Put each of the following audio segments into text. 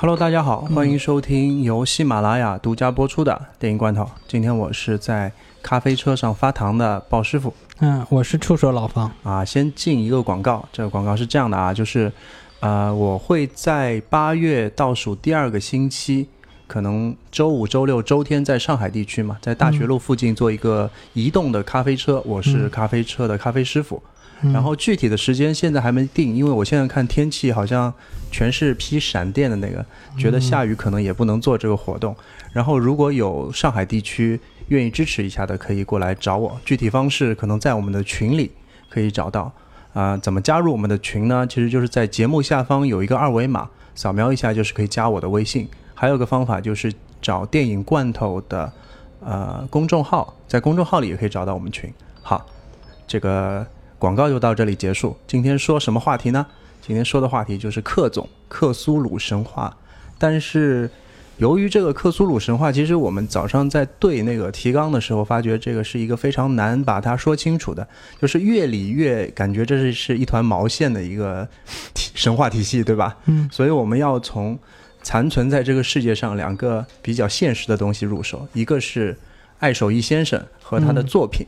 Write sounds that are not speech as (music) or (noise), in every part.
Hello，大家好，欢迎收听由喜马拉雅独家播出的电影罐头。今天我是在咖啡车上发糖的鲍师傅嗯，我是触手老方。啊。先进一个广告，这个广告是这样的啊，就是呃，我会在八月倒数第二个星期，可能周五、周六、周天在上海地区嘛，在大学路附近做一个移动的咖啡车，我是咖啡车的咖啡师傅。嗯然后具体的时间现在还没定，因为我现在看天气好像全是批闪电的那个，觉得下雨可能也不能做这个活动。然后如果有上海地区愿意支持一下的，可以过来找我。具体方式可能在我们的群里可以找到。啊、怎么加入我们的群呢？其实就是在节目下方有一个二维码，扫描一下就是可以加我的微信。还有个方法就是找电影罐头的呃公众号，在公众号里也可以找到我们群。好，这个广告就到这里结束。今天说什么话题呢？今天说的话题就是克总克苏鲁神话。但是由于这个克苏鲁神话，其实我们早上在对那个提纲的时候，发觉这个是一个非常难把它说清楚的，就是越理越感觉这是是一团毛线的一个体神话体系，对吧？嗯，所以我们要从残存在这个世界上两个比较现实的东西入手，一个是爱手艺先生和他的作品。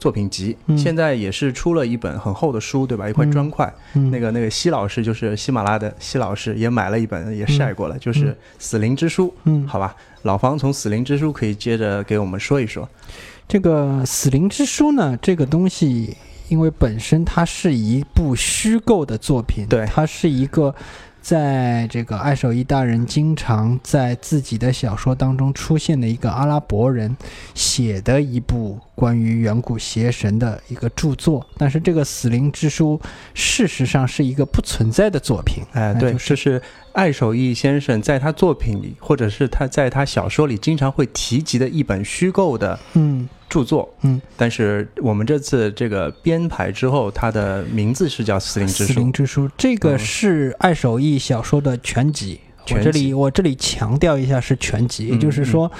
作品集嗯。现在也是出了一本很厚的书，对吧？一块砖块，嗯。那个那个西老师就是喜马拉的西老师也买了一本，也晒过了，就是《死灵之书》。嗯，好吧，老方从《死灵之书》可以接着给我们说一说。这个《死灵之书》呢，这个东西，因为本身它是一部虚构的作品，对。它是一个在这个爱手艺大人经常在自己的小说当中出现的一个阿拉伯人写的一部关于远古邪神的一个著作。但是这个《死灵之书》事实上是一个不存在的作品，哎，对，就是这是爱手艺先生在他作品里，或者是他在他小说里经常会提及的一本虚构的嗯著作。嗯，但是我们这次这个编排之后，它的名字是叫《死灵之书死灵》。之书，这个嗯是爱手艺小说的全集。我这里我这里强调一下是全集，也嗯就是说，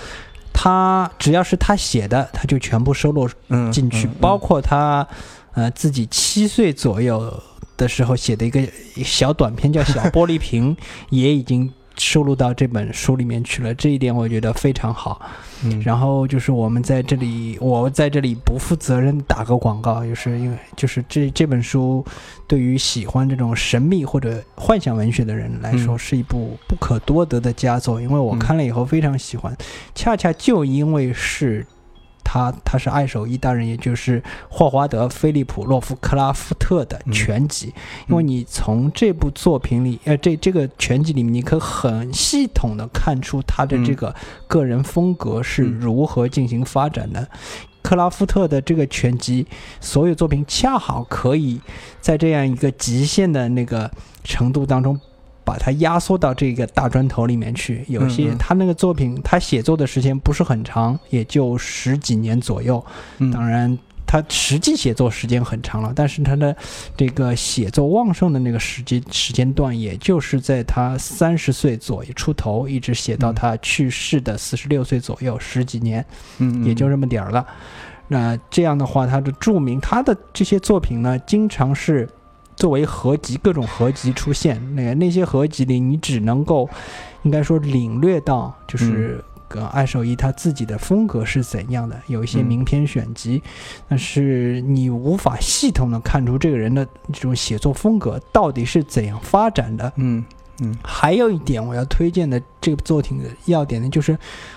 他只要是他写的，他就全部收录嗯，进去，嗯包括他呃自己七岁左右的时候写的一个小短篇叫《小玻璃瓶》，(laughs) 也已经收录到这本书里面去了。这一点我觉得非常好。嗯然后就是我们在这里，我在这里不负责任打个广告，就是因为就是这这本书对于喜欢这种神秘或者幻想文学的人来说，嗯是一部不可多得的佳作。因为我嗯看了以后非常喜欢，恰恰就因为是。他他是爱手艺大人，也就是霍华德·菲利普·洛夫克拉夫特的嗯。全集，因为你从这部作品里，呃，这这个全集里面，你可很系统的看出他的这嗯。个个人风格是嗯。如何进行发展的。克拉夫特的这个全集，所有作品恰好可以在这样一个极限的那个程度当中，把它压缩到这个大砖头里面去。有些他那个作品，他写作的时间不是很长，也就十几年左右。嗯当然，他实际写作时间很长了，但是他的这个写作旺盛的那个时间时间段，也就是在他三十岁左右出头，一直写到嗯他去世的四十六岁左右，十几年，嗯，也就这么点儿了。那这样的话，他的著名，他的这些作品呢，经常是作为合集，各种合集出现。那个那些合集里，你只能够，应该说领略到，就是呃爱手艺他自己的风格是怎样的。有一些嗯名篇选集，但是你无法系统的看出这个人的这种写作风格到底是怎样发展的。嗯嗯。还有一点我要推荐的这部作品的要点呢，就是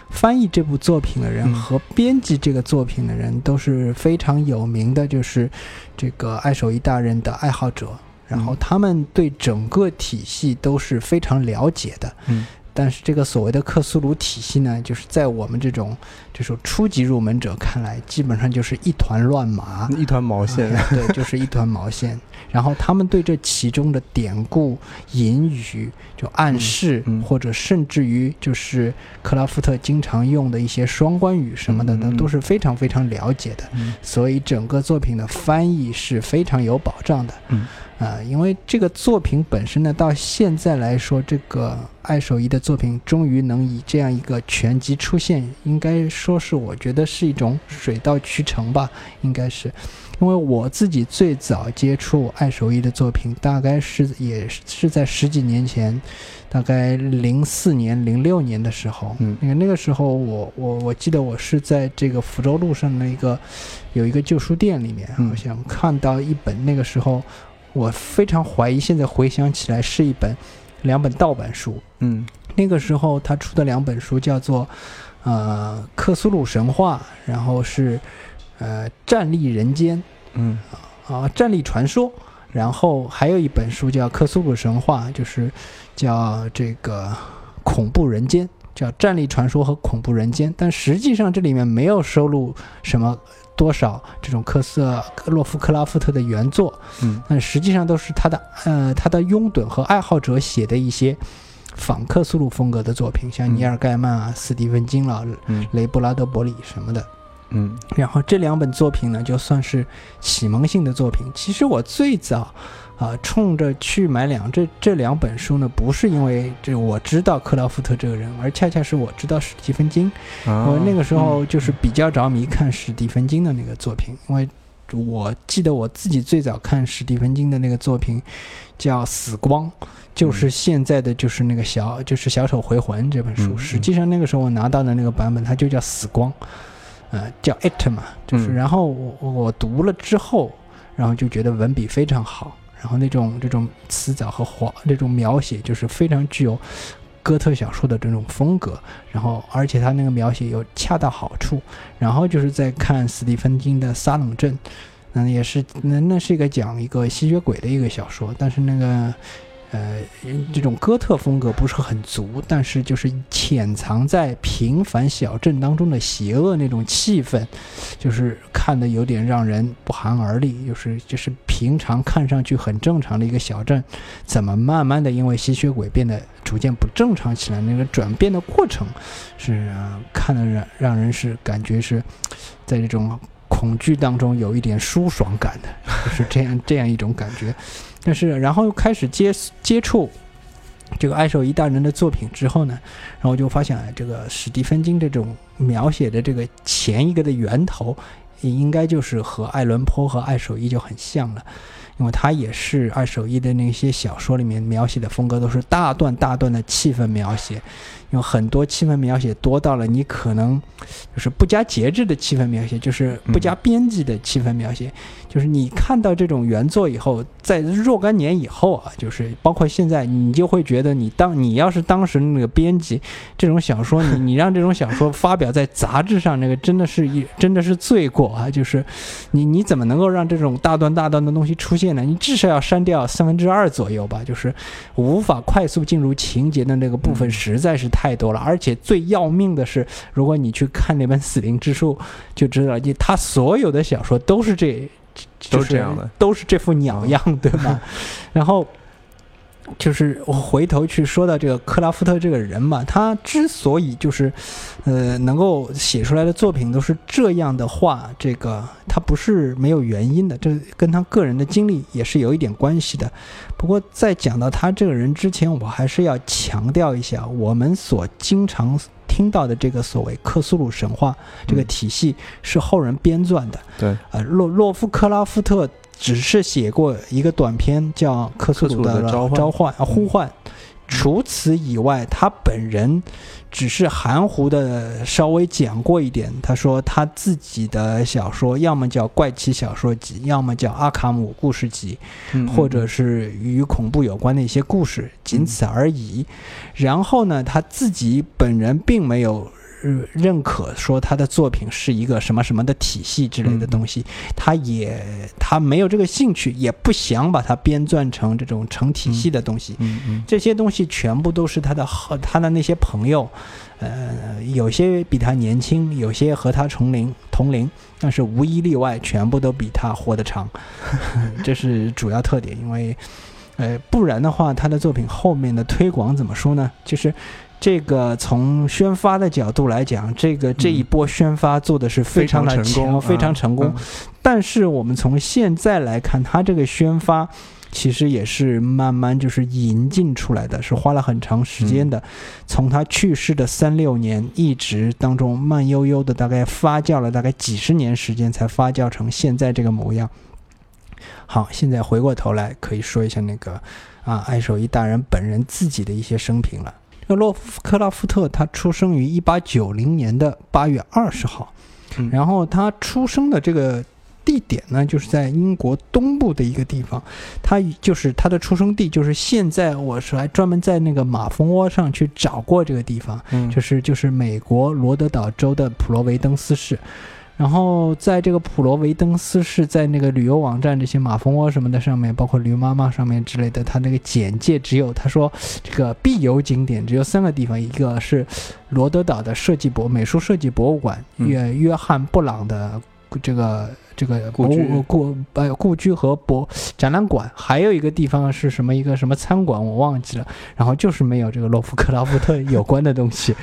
翻译这部作品的人嗯。和编辑这个作品的人都是非常有名的，就是这个爱手艺大人的爱好者。然后嗯。他们对整个体系都是非常了解的，嗯但是这个所谓的克苏鲁体系呢，就是在我们这种这种初级入门者看来，基本上就是一团乱麻，一团毛线。啊对，(laughs) 就是一团毛线。然后他们对这其中的典故、隐语、就暗示，嗯嗯或者甚至于就是克拉夫特经常用的一些双关语什么的，嗯嗯嗯都是非常非常了解的。嗯所以整个作品的翻译是非常有保障的。嗯啊、因为这个作品本身呢，到现在来说，这个爱手艺的作品终于能以这样一个全集出现，应该说是我觉得是一种水到渠成吧，应该是。因为我自己最早接触爱手艺的作品，大概是也是在十几年前，大概零四年、零六年的时候。嗯因为那个时候我我我记得我是在这个福州路上的一个有一个旧书店里面，嗯好像看到一本那个时候我非常怀疑，现在回想起来是一本两本盗版书。嗯那个时候他出的两本书叫做呃《克苏鲁神话》，然后是呃《战栗人间》。嗯啊，战力传说，然后还有一本书叫《克苏鲁神话》，就是叫这个恐怖人间，叫《战力传说》和《恐怖人间》，但实际上这里面没有收录什么多少这种科瑟洛夫克拉夫特的原作，嗯但实际上都是他的呃他的拥趸和爱好者写的一些仿克苏鲁风格的作品，像嗯尼尔盖曼啊、斯蒂芬金了、嗯雷布拉德伯里什么的。嗯然后这两本作品呢，就算是启蒙性的作品。其实我最早啊、冲着去买两这这两本书呢，不是因为这我知道克劳福特这个人，而恰恰是我知道史蒂芬金。啊我那个时候就是比较着迷看史蒂芬金的那个作品，因为我记得我自己最早看史蒂芬金的那个作品叫《死光》，就是现在的就是那个小就是《小丑回魂》这本书。实际上那个时候我拿到的那个版本，它就叫《死光》，呃，叫 It 嘛，就是嗯然后我我读了之后，然后就觉得文笔非常好，然后那种这种词藻和画这种描写就是非常具有哥特小说的这种风格，然后而且他那个描写又恰到好处，然后就是在看斯蒂芬金的《撒冷镇》，嗯，也是那那是一个讲一个吸血鬼的一个小说，但是那个。呃，这种哥特风格不是很足，但是就是潜藏在平凡小镇当中的邪恶那种气氛，就是看的有点让人不寒而栗。就是就是平常看上去很正常的一个小镇，怎么慢慢的因为吸血鬼变得逐渐不正常起来？那个转变的过程是、看的让让人是感觉是在这种恐惧当中有一点舒爽感的，就是这样这样一种感觉。但是然后又开始接接触这个爱手艺大人的作品之后呢，然后就发现，这个史蒂芬金这种描写的这个前一个的源头，应该就是和爱伦坡和爱手艺就很像了。因为他也是爱手艺的那些小说里面描写的风格都是大段大段的气氛描写，有很多气氛描写多到了你可能就是不加节制的气氛描写，就是不加编辑的气氛描写，就是你看到这种原作以后，在若干年以后啊，就是包括现在，你就会觉得你当你要是当时那个编辑，这种小说你你让这种小说发表在杂志上，那个真的是一真的是罪过啊！(laughs) 就是你你怎么能够让这种大段大段的东西出现呢？你至少要删掉三分之二左右吧，就是无法快速进入情节的那个部分实在是太多了。而且最要命的是，如果你去看那本《死灵之书》，就知道，你他所有的小说都是这。都是这样的，都是这副鸟样，对吗？(laughs) 然后就是我回头去说到这个克拉夫特这个人嘛，他之所以就是，呃，能够写出来的作品都是这样的话，这个他不是没有原因的，这跟他个人的经历也是有一点关系的。不过在讲到他这个人之前，我还是要强调一下，我们所经常听到的这个所谓克苏鲁神话这个体系是后人编撰的。对，呃，洛洛夫克拉夫特只是写过一个短篇叫《克苏鲁的召唤召唤》啊呼唤，除此以外，他本人只是含糊的稍微讲过一点。他说他自己的小说要么叫怪奇小说集，要么叫阿卡姆故事集，嗯或者是与恐怖有关的一些故事，仅此而已。然后呢，他自己本人并没有。呃认可说他的作品是一个什么什么的体系之类的东西，他也他没有这个兴趣，也不想把它编撰成这种成体系的东西。嗯嗯这些东西全部都是他的和他的那些朋友，呃，有些比他年轻，有些和他同龄同龄，但是无一例外，全部都比他活得长，(laughs) 这是主要特点。因为，呃，不然的话，他的作品后面的推广怎么说呢？就是。这个从宣发的角度来讲，这个这一波宣发做的是非常的成功非常啊成功。嗯但是我们从现在来看，他这个宣发其实也是慢慢就是引进出来的，是花了很长时间的。从他去世的三六年，一直当中慢悠悠的，大概发酵了大概几十年时间，才发酵成现在这个模样。好，现在回过头来可以说一下那个啊，爱手艺大人本人自己的一些生平了。这个洛夫克拉夫特，他出生于一八九零年的八月二十号，然后他出生的这个地点呢，就是在英国东部的一个地方，他就是他的出生地，就是现在我是还专门在那个马蜂窝上去找过这个地方，就是就是美国罗德岛州的普罗维登斯市。然后在这个普罗维登斯是，在那个旅游网站这些马蜂窝什么的上面，包括驴妈妈上面之类的，它那个简介只有他说这个必游景点只有三个地方，一个是罗德岛的设计博美术设计博物馆，约约翰布朗的这个这个故居故呃故居和博展览馆，还有一个地方是什么一个什么餐馆我忘记了，然后就是没有这个洛夫克拉夫特有关的东西。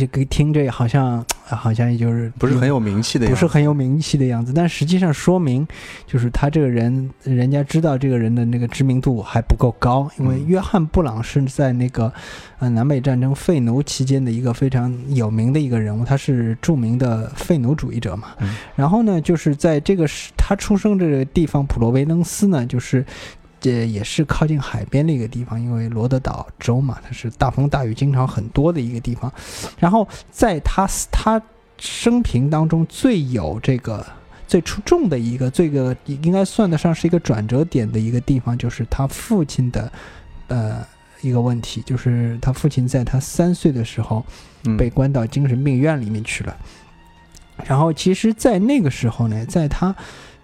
就可以听着好像好像也就是不是很有名气的，不是很有名气的样子，但实际上说明就是他这个人，人家知道这个人的那个知名度还不够高，因为约翰布朗是在那个呃南北战争废奴期间的一个非常有名的一个人物，他是著名的废奴主义者嘛。然后呢，就是在这个是他出生这个地方普罗维登斯呢，就是。这也是靠近海边的一个地方，因为罗德岛州嘛，它是大风大雨经常很多的一个地方。然后在他他生平当中最有这个最出众的一个，这个应该算得上是一个转折点的一个地方，就是他父亲的呃一个问题，就是他父亲在他三岁的时候被关到精神病院里面去了。然后其实，在那个时候呢，在他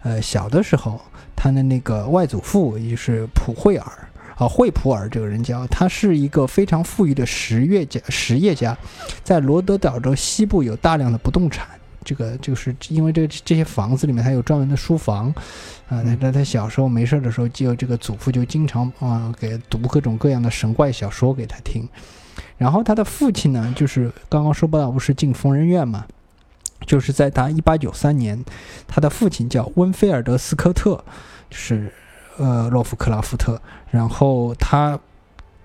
呃小的时候。他的那个外祖父，也就是普惠尔啊，惠普尔这个人叫，他是一个非常富裕的实业家，实业家，在罗德岛州西部有大量的不动产。这个就是因为这这些房子里面，他有专门的书房啊。那他小时候没事的时候，就这个祖父就经常啊给读各种各样的神怪小说给他听。然后他的父亲呢，就是刚刚说不到不是进疯人院嘛。就是在他一八九三年，他的父亲叫温菲尔德斯科特，就是呃洛夫克拉夫特。然后他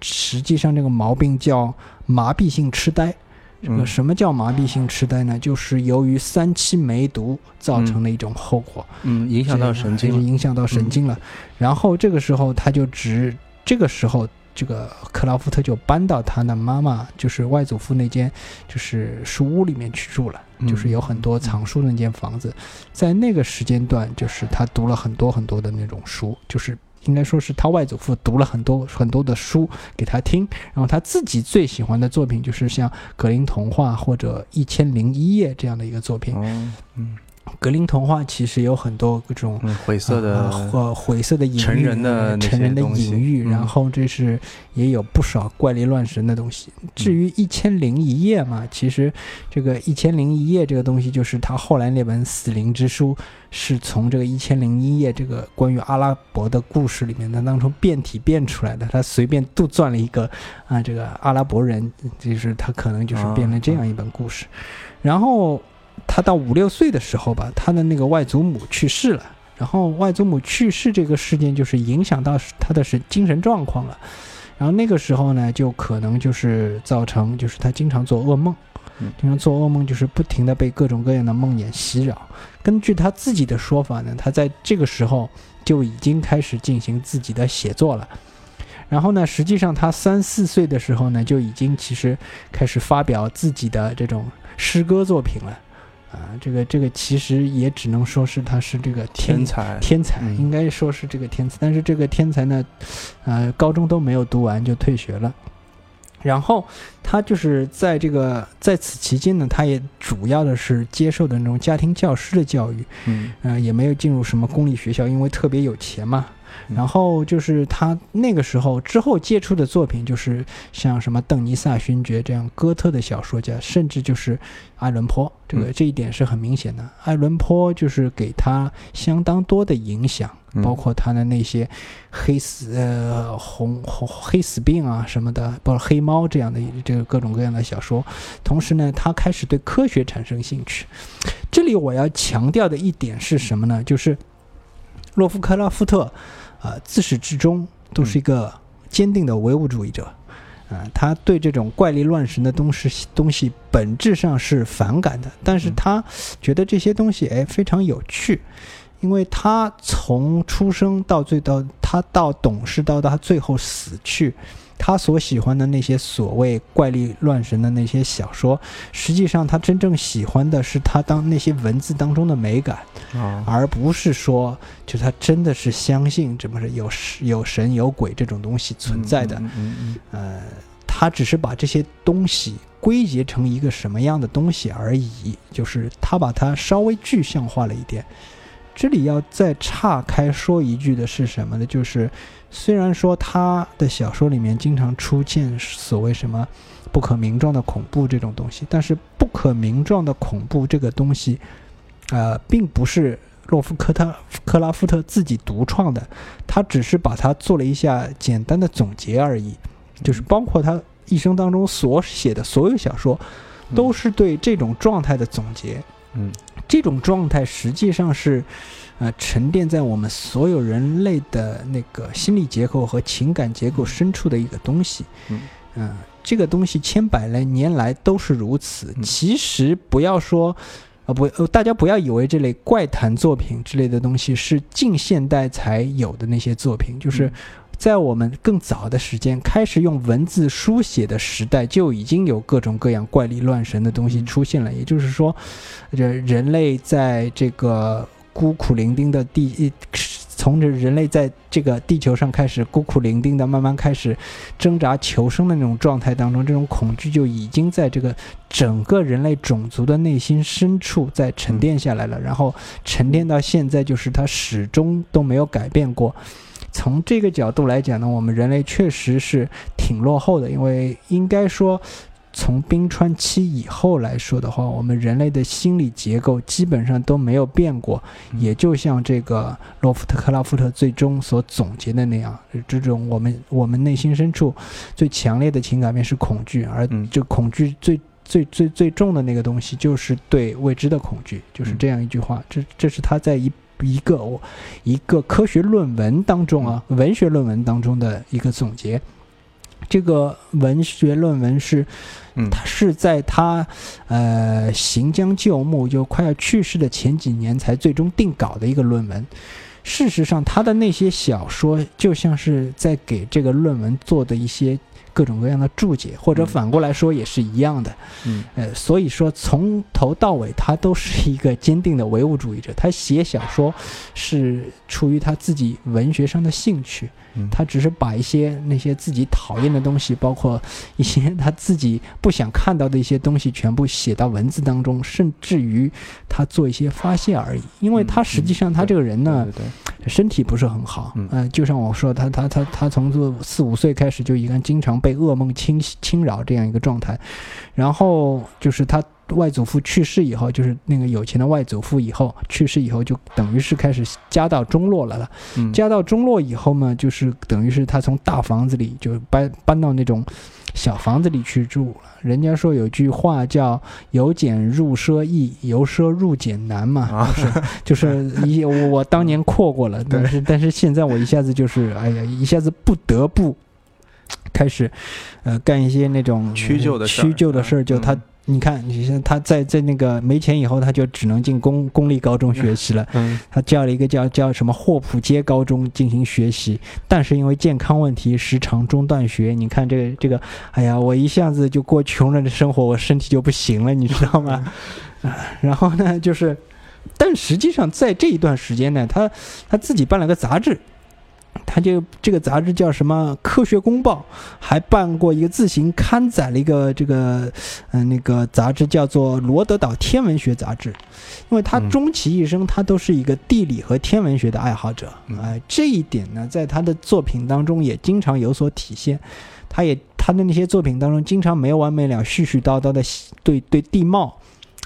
实际上这个毛病叫麻痹性痴呆。这个什么叫麻痹性痴呆呢？就是由于三七梅毒造成的一种后果。嗯，影响到神经，影响到神经了。然后这个时候他就只这个时候。这个克劳夫特就搬到他的妈妈，就是外祖父那间，就是书屋里面去住了，就是有很多藏书的那间房子。在那个时间段，就是他读了很多很多的那种书，就是应该说是他外祖父读了很多很多的书给他听。然后他自己最喜欢的作品就是像《格林童话》或者《一千零一夜》这样的一个作品。嗯。格林童话其实有很多各种晦涩的或晦涩的隐喻，成人的成人的隐喻，然后这是也有不少怪力乱神的东西。至于一千零一夜嘛，其实这个一千零一夜这个东西，就是他后来那本《死灵之书》是从这个一千零一夜这个关于阿拉伯的故事里面的当中变体变出来的。他随便杜撰了一个啊，这个阿拉伯人，就是他可能就是变了这样一本故事，然后。他到五六岁的时候吧，他的那个外祖母去世了，然后外祖母去世这个事件就是影响到他的是精神状况了，然后那个时候呢，就可能就是造成就是他经常做噩梦，经常做噩梦就是不停的被各种各样的梦魇袭扰。根据他自己的说法呢，他在这个时候就已经开始进行自己的写作了，然后呢，实际上他三四岁的时候呢，就已经其实开始发表自己的这种诗歌作品了。啊，这个这个其实也只能说是他是这个天才，天才应该说是这个天才。但是这个天才呢，呃，高中都没有读完就退学了。然后他就是在这个在此期间呢，他也主要的是接受的那种家庭教师的教育，嗯，也没有进入什么公立学校，因为特别有钱嘛。然后就是他那个时候之后接触的作品，就是像什么邓尼萨勋爵这样哥特的小说家，甚至就是爱伦坡，这个这一点是很明显的。爱伦坡就是给他相当多的影响，包括他的那些黑死呃红红黑死病啊什么的，包括黑猫这样的这个各种各样的小说。同时呢，他开始对科学产生兴趣。这里我要强调的一点是什么呢？就是。洛夫克拉夫特，啊，自始至终都是一个坚定的唯物主义者，啊，他对这种怪力乱神的东西东西本质上是反感的，但是他觉得这些东西哎非常有趣，因为他从出生到最到他到懂事到他最后死去。他所喜欢的那些所谓怪力乱神的那些小说，实际上他真正喜欢的是他当那些文字当中的美感，而不是说，就他真的是相信这么是有有神有鬼这种东西存在的。呃，他只是把这些东西归结成一个什么样的东西而已，就是他把它稍微具象化了一点。这里要再岔开说一句的是什么呢？就是。虽然说他的小说里面经常出现所谓什么不可名状的恐怖这种东西，但是不可名状的恐怖这个东西，呃，并不是洛夫科特克拉夫特自己独创的，他只是把它做了一下简单的总结而已，就是包括他一生当中所写的所有小说，都是对这种状态的总结。嗯，这种状态实际上是。呃，沉淀在我们所有人类的那个心理结构和情感结构深处的一个东西。嗯，这个东西千百来年来都是如此。其实不要说，呃，不，大家不要以为这类怪谈作品之类的东西是近现代才有的那些作品，就是在我们更早的时间开始用文字书写的时代，就已经有各种各样怪力乱神的东西出现了。也就是说，这人类在这个。孤苦伶仃的地，从着人类在这个地球上开始孤苦伶仃的，慢慢开始挣扎求生的那种状态当中，这种恐惧就已经在这个整个人类种族的内心深处在沉淀下来了，然后沉淀到现在，就是它始终都没有改变过。从这个角度来讲呢，我们人类确实是挺落后的，因为应该说。从冰川期以后来说的话，我们人类的心理结构基本上都没有变过，也就像这个洛夫特克拉夫特最终所总结的那样，这种我们我们内心深处最强烈的情感便是恐惧，而这恐惧最最最最重的那个东西就是对未知的恐惧，就是这样一句话。这这是他在一一个我一个科学论文当中啊，文学论文当中的一个总结。这个文学论文是，他是在他呃行将就木，就快要去世的前几年才最终定稿的一个论文。事实上，他的那些小说就像是在给这个论文做的一些。各种各样的注解，或者反过来说也是一样的，嗯，呃，所以说从头到尾他都是一个坚定的唯物主义者。他写小说是出于他自己文学上的兴趣，他只是把一些那些自己讨厌的东西，(laughs) 包括一些他自己不想看到的一些东西，全部写到文字当中，甚至于他做一些发泄而已。因为他实际上他这个人呢，身体不是很好，嗯，就像我说，他他他他从这四五岁开始就已经经常。被噩梦侵侵扰这样一个状态，然后就是他外祖父去世以后，就是那个有钱的外祖父以后去世以后，就等于是开始家道中落了了。家道中落以后呢，就是等于是他从大房子里就搬搬到那种小房子里去住了。人家说有句话叫“由俭入奢易，由奢入俭难”嘛，就是就是一我我当年阔过了，但是但是现在我一下子就是哎呀，一下子不得不。开始，呃，干一些那种屈就的屈就的事儿。就他，你看，你像他在在那个没钱以后，他就只能进公公立高中学习了。嗯，(laughs) 他叫了一个叫叫什么霍普街高中进行学习，但是因为健康问题，时常中断学。你看这个这个，哎呀，我一下子就过穷人的生活，我身体就不行了，你知道吗？(laughs) 然后呢，就是，但实际上在这一段时间呢，他他自己办了个杂志。他就这个杂志叫什么《科学公报》，还办过一个自行刊载了一个这个，嗯，那个杂志叫做《罗德岛天文学杂志》，因为他终其一生，他都是一个地理和天文学的爱好者，哎，这一点呢，在他的作品当中也经常有所体现。他也他的那些作品当中，经常没完没了、絮絮叨叨的对对地貌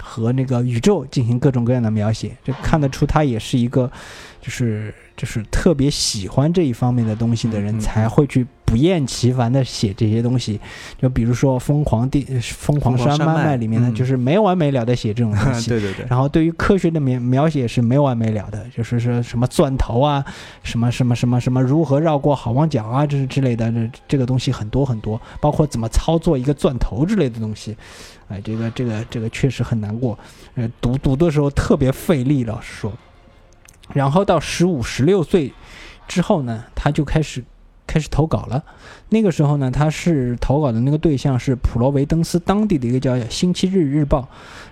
和那个宇宙进行各种各样的描写，这看得出他也是一个，就是。就是特别喜欢这一方面的东西的人才会去不厌其烦的写这些东西。就比如说《疯狂地疯狂山脉里面呢，嗯就是没完没了的写这种东西。(laughs) 对对对，然后对于科学的描描写是没完没了的，就是说什么钻头啊，什么什么什么什么如何绕过好望角啊，这是之类的，这这个东西很多很多，包括怎么操作一个钻头之类的东西，哎，这个这个这个确实很难过，呃，读读的时候特别费力，老实说。然后到十五、十六岁之后呢，他就开始开始投稿了。那个时候呢，他是投稿的那个对象是普罗维登斯当地的一个叫《星期日日报》，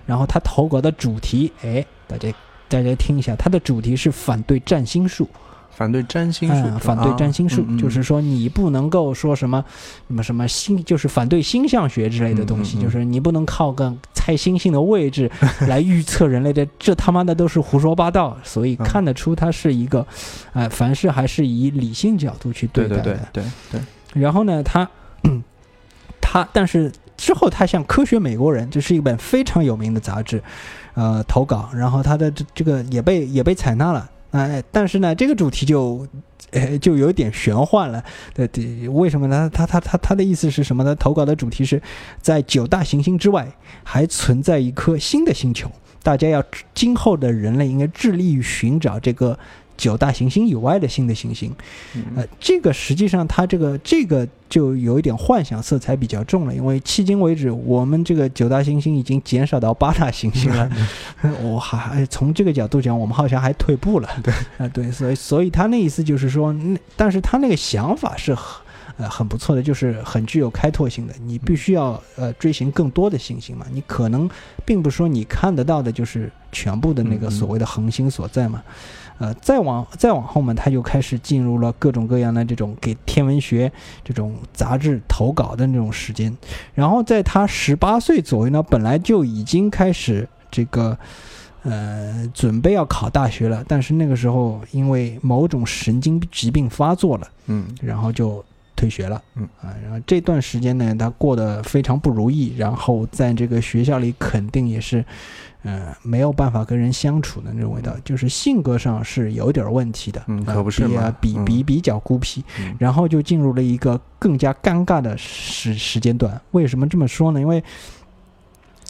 然后他投稿的主题，哎，大家大家听一下，他的主题是反对占星术，反对占星术嗯，，反对占星术，就是说你不能够说什么什么什么星，就是反对星象学之类的东西，嗯嗯嗯就是你不能靠个猜星星的位置 (laughs) 来预测人类的，这他妈的都是胡说八道。所以嗯看得出他是一个，哎、凡事还是以理性角度去对待的。对对对对，然后呢，他 (clears throat) 他但是之后他向《科学美国人》，这是一本非常有名的杂志，呃，投稿，然后他的这这个也被也被采纳了，哎、但是呢，这个主题就。呃，就有点玄幻了，对对，为什么呢？他他他他的意思是什么呢？投稿的主题是在九大行星之外还存在一颗新的星球，大家要今后的人类应该致力于寻找这个九大行星以外的新的行星。嗯呃，这个实际上它这个这个就有一点幻想色彩比较重了，因为迄今为止，我们这个九大行星已经减少到八大行星了。(laughs) 我还从这个角度讲，我们好像还退步了。对 (laughs) 啊、对，所以所以他那意思就是说，那但是他那个想法是很。呃，很不错的，就是很具有开拓性的。你必须要呃追寻更多的行星嘛，你可能并不是说你看得到的就是全部的那个所谓的恒星所在嘛。呃，再往再往后嘛，他就开始进入了各种各样的这种给天文学这种杂志投稿的那种时间。然后在他十八岁左右呢，本来就已经开始这个呃准备要考大学了，但是那个时候因为某种神经疾病发作了，嗯然后就退学了。嗯啊，然后这段时间呢，他过得非常不如意，然后在这个学校里肯定也是，呃，没有办法跟人相处的那种味道，就是性格上是有点问题的。嗯呃可不是嘛比啊比嗯比比较孤僻，嗯然后就进入了一个更加尴尬的时时间段。为什么这么说呢？因为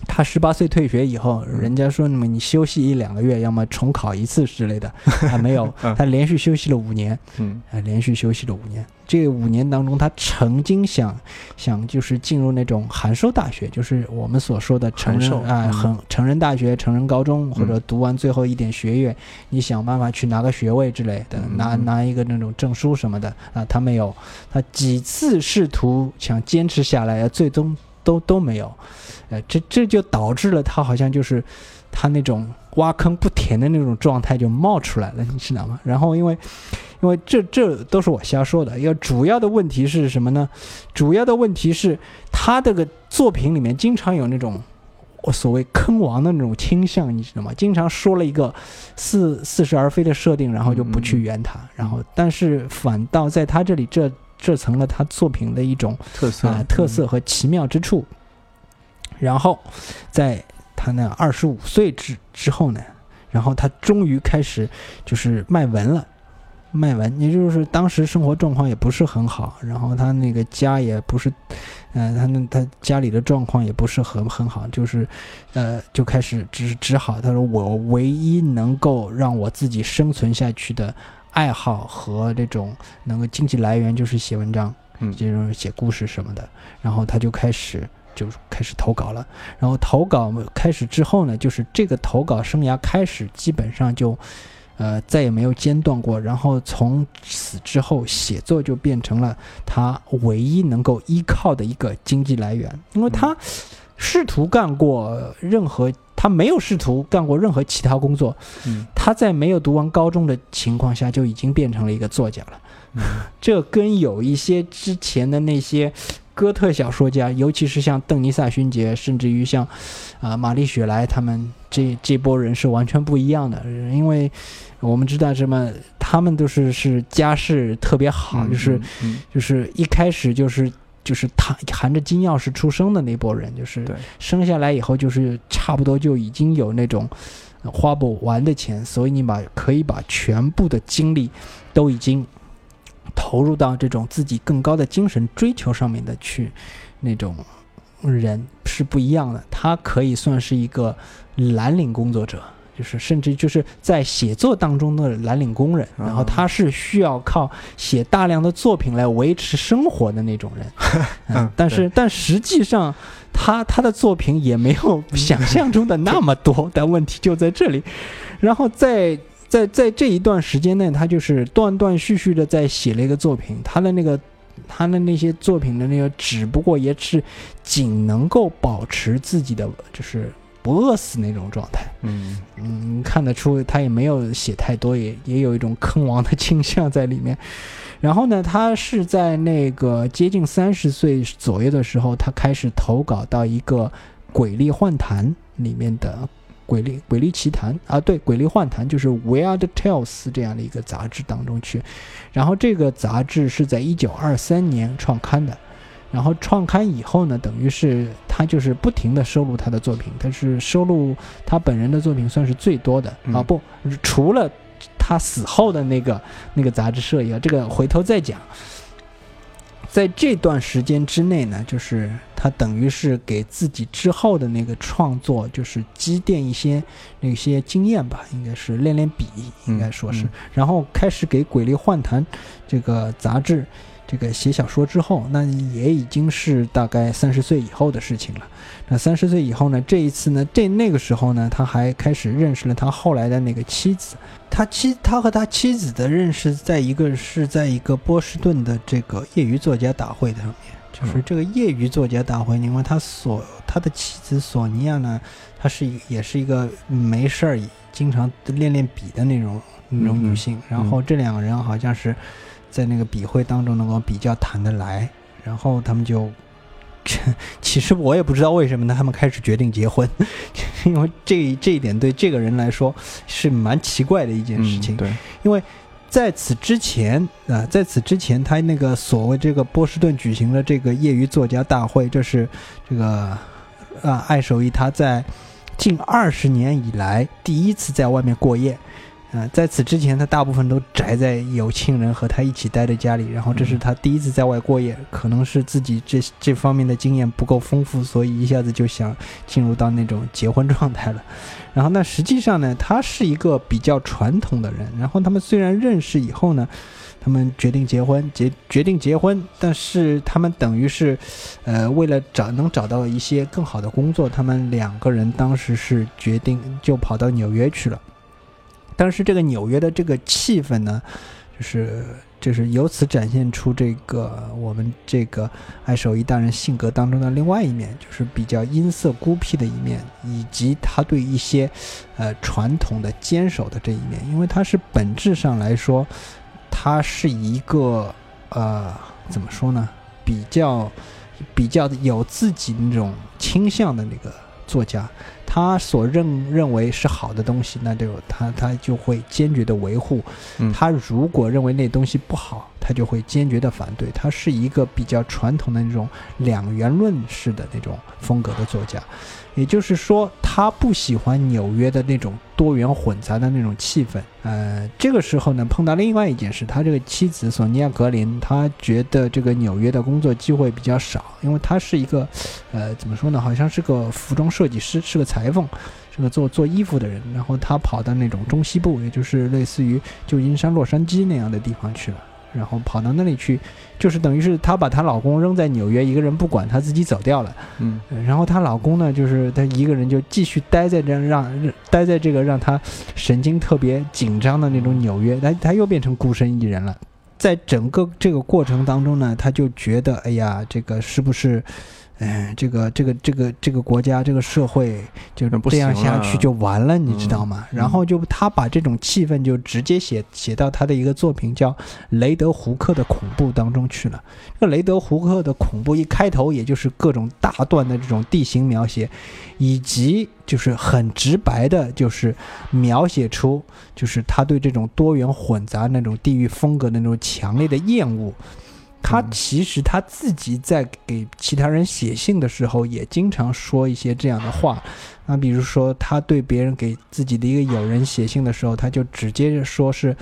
他十八岁退学以后，嗯。人家说那么你休息一两个月，要么重考一次之类的，(laughs) 他没有，他连续休息了五年。嗯。呃，连续休息了五年。这五年当中，他曾经想想就是进入那种函授大学，就是我们所说的成人啊，嗯。很成人大学、成人高中，或者嗯读完最后一点学业，你想办法去拿个学位之类的，拿拿一个那种证书什么的啊，他没有，他几次试图想坚持下来，最终都都没有，呃，这这就导致了他好像就是他那种挖坑不填的那种状态就冒出来了，你知道吗？然后因为因为这这都是我瞎说的，要主要的问题是什么呢？主要的问题是他这个作品里面经常有那种。我所谓坑王的那种倾向，你知道吗？经常说了一个似似是而非的设定，然后就不去圆它，然后但是反倒在他这里这这成了他作品的一种特色啊、特色和奇妙之处。然后，在他那二十五岁之之后呢，然后他终于开始就是卖文了。卖文，也就是当时生活状况也不是很好，然后他那个家也不是，呃，他那他家里的状况也不是很很好，就是，呃，就开始只只好，他说我唯一能够让我自己生存下去的爱好和这种能够经济来源就是写文章，嗯这种写故事什么的，然后他就开始就开始投稿了。然后投稿开始之后呢，就是这个投稿生涯开始基本上就，呃，再也没有间断过。然后从此之后，写作就变成了他唯一能够依靠的一个经济来源，因为他试图干过任何。他没有试图干过任何其他工作，嗯他在没有读完高中的情况下就已经变成了一个作家了。嗯这跟有一些之前的那些哥特小说家，尤其是像邓尼萨勋爵，甚至于像啊、玛丽雪莱他们这这波人是完全不一样的，因为我们知道什么，他们都是是家世特别好，嗯就是嗯就是一开始就是。就是他含着金钥匙出生的那波人，就是生下来以后就是差不多就已经有那种，花不完的钱，所以你把可以把全部的精力都已经投入到这种自己更高的精神追求上面的去，那种人是不一样的。他可以算是一个蓝领工作者。就是甚至就是在写作当中的蓝领工人，然后他是需要靠写大量的作品来维持生活的那种人，(laughs) 嗯，但是但实际上他他的作品也没有想象中的那么多，(laughs) 但问题就在这里。然后在在在这一段时间内，他就是断断续续的在写了一个作品，他的那个他的那些作品的那个只不过也是仅能够保持自己的就是。不饿死那种状态，嗯嗯，看得出他也没有写太多，也也有一种坑王的倾向在里面。然后呢，他是在那个接近三十岁左右的时候，他开始投稿到一个《鬼力幻谈》里面的《鬼力鬼力奇谈》啊，对，《鬼力幻谈》就是《Weird Tales》这样的一个杂志当中去。然后这个杂志是在一九二三年创刊的。然后创刊以后呢，等于是他就是不停的收录他的作品，他是收录他本人的作品算是最多的啊，不，除了他死后的那个那个杂志社以外，这个回头再讲。在这段时间之内呢，就是他等于是给自己之后的那个创作，就是积淀一些那些经验吧，应该是练练笔，应该说是，然后开始给《鬼力幻谈》这个杂志。这个写小说之后，那也已经是大概三十岁以后的事情了。那三十岁以后呢？这一次呢？这那个时候呢？他还开始认识了他后来的那个妻子。他妻他和他妻子的认识，在一个是在一个波士顿的这个业余作家大会上面，就是这个业余作家大会。因为他所他的妻子索尼娅呢，她是也是一个没事儿经常练练笔的那种那种女性。然后这两个人好像是。在那个笔会当中能够比较谈得来，然后他们就，(laughs) 其实我也不知道为什么呢，他们开始决定结婚，(laughs) 因为这这一点对这个人来说是蛮奇怪的一件事情。对，因为在此之前啊，在此之前，他那个所谓这个波士顿举行了这个业余作家大会，这是这个啊艾守义他在近二十年以来第一次在外面过夜。嗯，在此之前，他大部分都宅在有亲人和他一起待在家里。然后，这是他第一次在外过夜，可能是自己这这方面的经验不够丰富，所以一下子就想进入到那种结婚状态了。然后，那实际上呢，他是一个比较传统的人。然后，他们虽然认识以后呢，他们决定结婚，结决定结婚，但是他们等于是，呃，为了找能找到一些更好的工作，他们两个人当时是决定就跑到纽约去了。但是这个纽约的这个气氛呢，就是就是由此展现出这个我们这个爱守一大人性格当中的另外一面，就是比较阴色孤僻的一面，以及他对一些呃传统的坚守的这一面。因为他是本质上来说，他是一个呃怎么说呢，比较比较有自己那种倾向的那个作家。他所认认为是好的东西，那就他他就会坚决的维护。他如果认为那东西不好，他就会坚决的反对。他是一个比较传统的那种两元论式的那种风格的作家。也就是说，他不喜欢纽约的那种多元混杂的那种气氛。呃，这个时候呢，碰到另外一件事，他这个妻子索尼娅·格林，他觉得这个纽约的工作机会比较少，因为他是一个，呃，怎么说呢，好像是个服装设计师，是个裁缝，是个做做衣服的人。然后他跑到那种中西部，也就是类似于旧金山、洛杉矶那样的地方去了。然后跑到那里去，就是等于是她把她老公扔在纽约，一个人不管，她自己走掉了。嗯，然后她老公呢，就是她一个人就继续待在这样让待在这个让她神经特别紧张的那种纽约，她她又变成孤身一人了。在整个这个过程当中呢，她就觉得，哎呀，这个是不是？哎，这个这个这个这个国家这个社会就这样下去就完了，你知道吗？然后就他把这种气氛就直接写写到他的一个作品叫《雷德胡克的恐怖》当中去了。这个雷德胡克的恐怖一开头，也就是各种大段的这种地形描写，以及就是很直白的，就是描写出就是他对这种多元混杂那种地域风格的那种强烈的厌恶。他嗯其实他自己在给其他人写信的时候，也经常说一些这样的话那，比如说他对别人给自己的一个友人写信的时候，他就直接说是，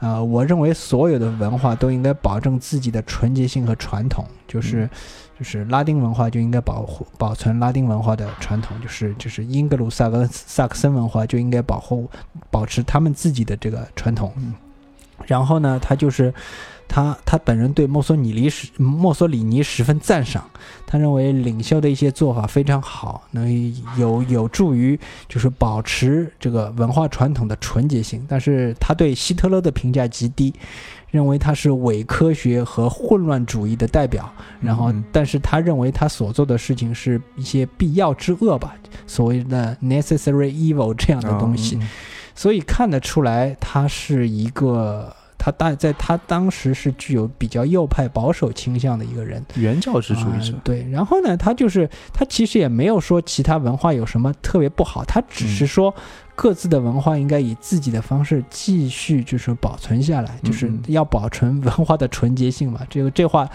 呃，我认为所有的文化都应该保证自己的纯洁性和传统，就是。就是拉丁文化就应该保护保存拉丁文化的传统，就是就是英格鲁萨克萨克森文化就应该保护保持他们自己的这个传统。嗯然后呢，他就是他他本人对墨索里尼十墨索里尼十分赞赏，他认为领袖的一些做法非常好，能有有助于就是保持这个文化传统的纯洁性。但是他对希特勒的评价极低，认为他是伪科学和混乱主义的代表。然后嗯，但是他认为他所做的事情是一些必要之恶吧，所谓的 necessary evil 这样的东西。嗯所以看得出来，他是一个他大在他当时是具有比较右派保守倾向的一个人，原教旨主义者。啊，对，然后呢，他就是他其实也没有说其他文化有什么特别不好，他只是说各自的文化应该以自己的方式继续就是保存下来，就是嗯。要保存文化的纯洁性嘛。这个这话。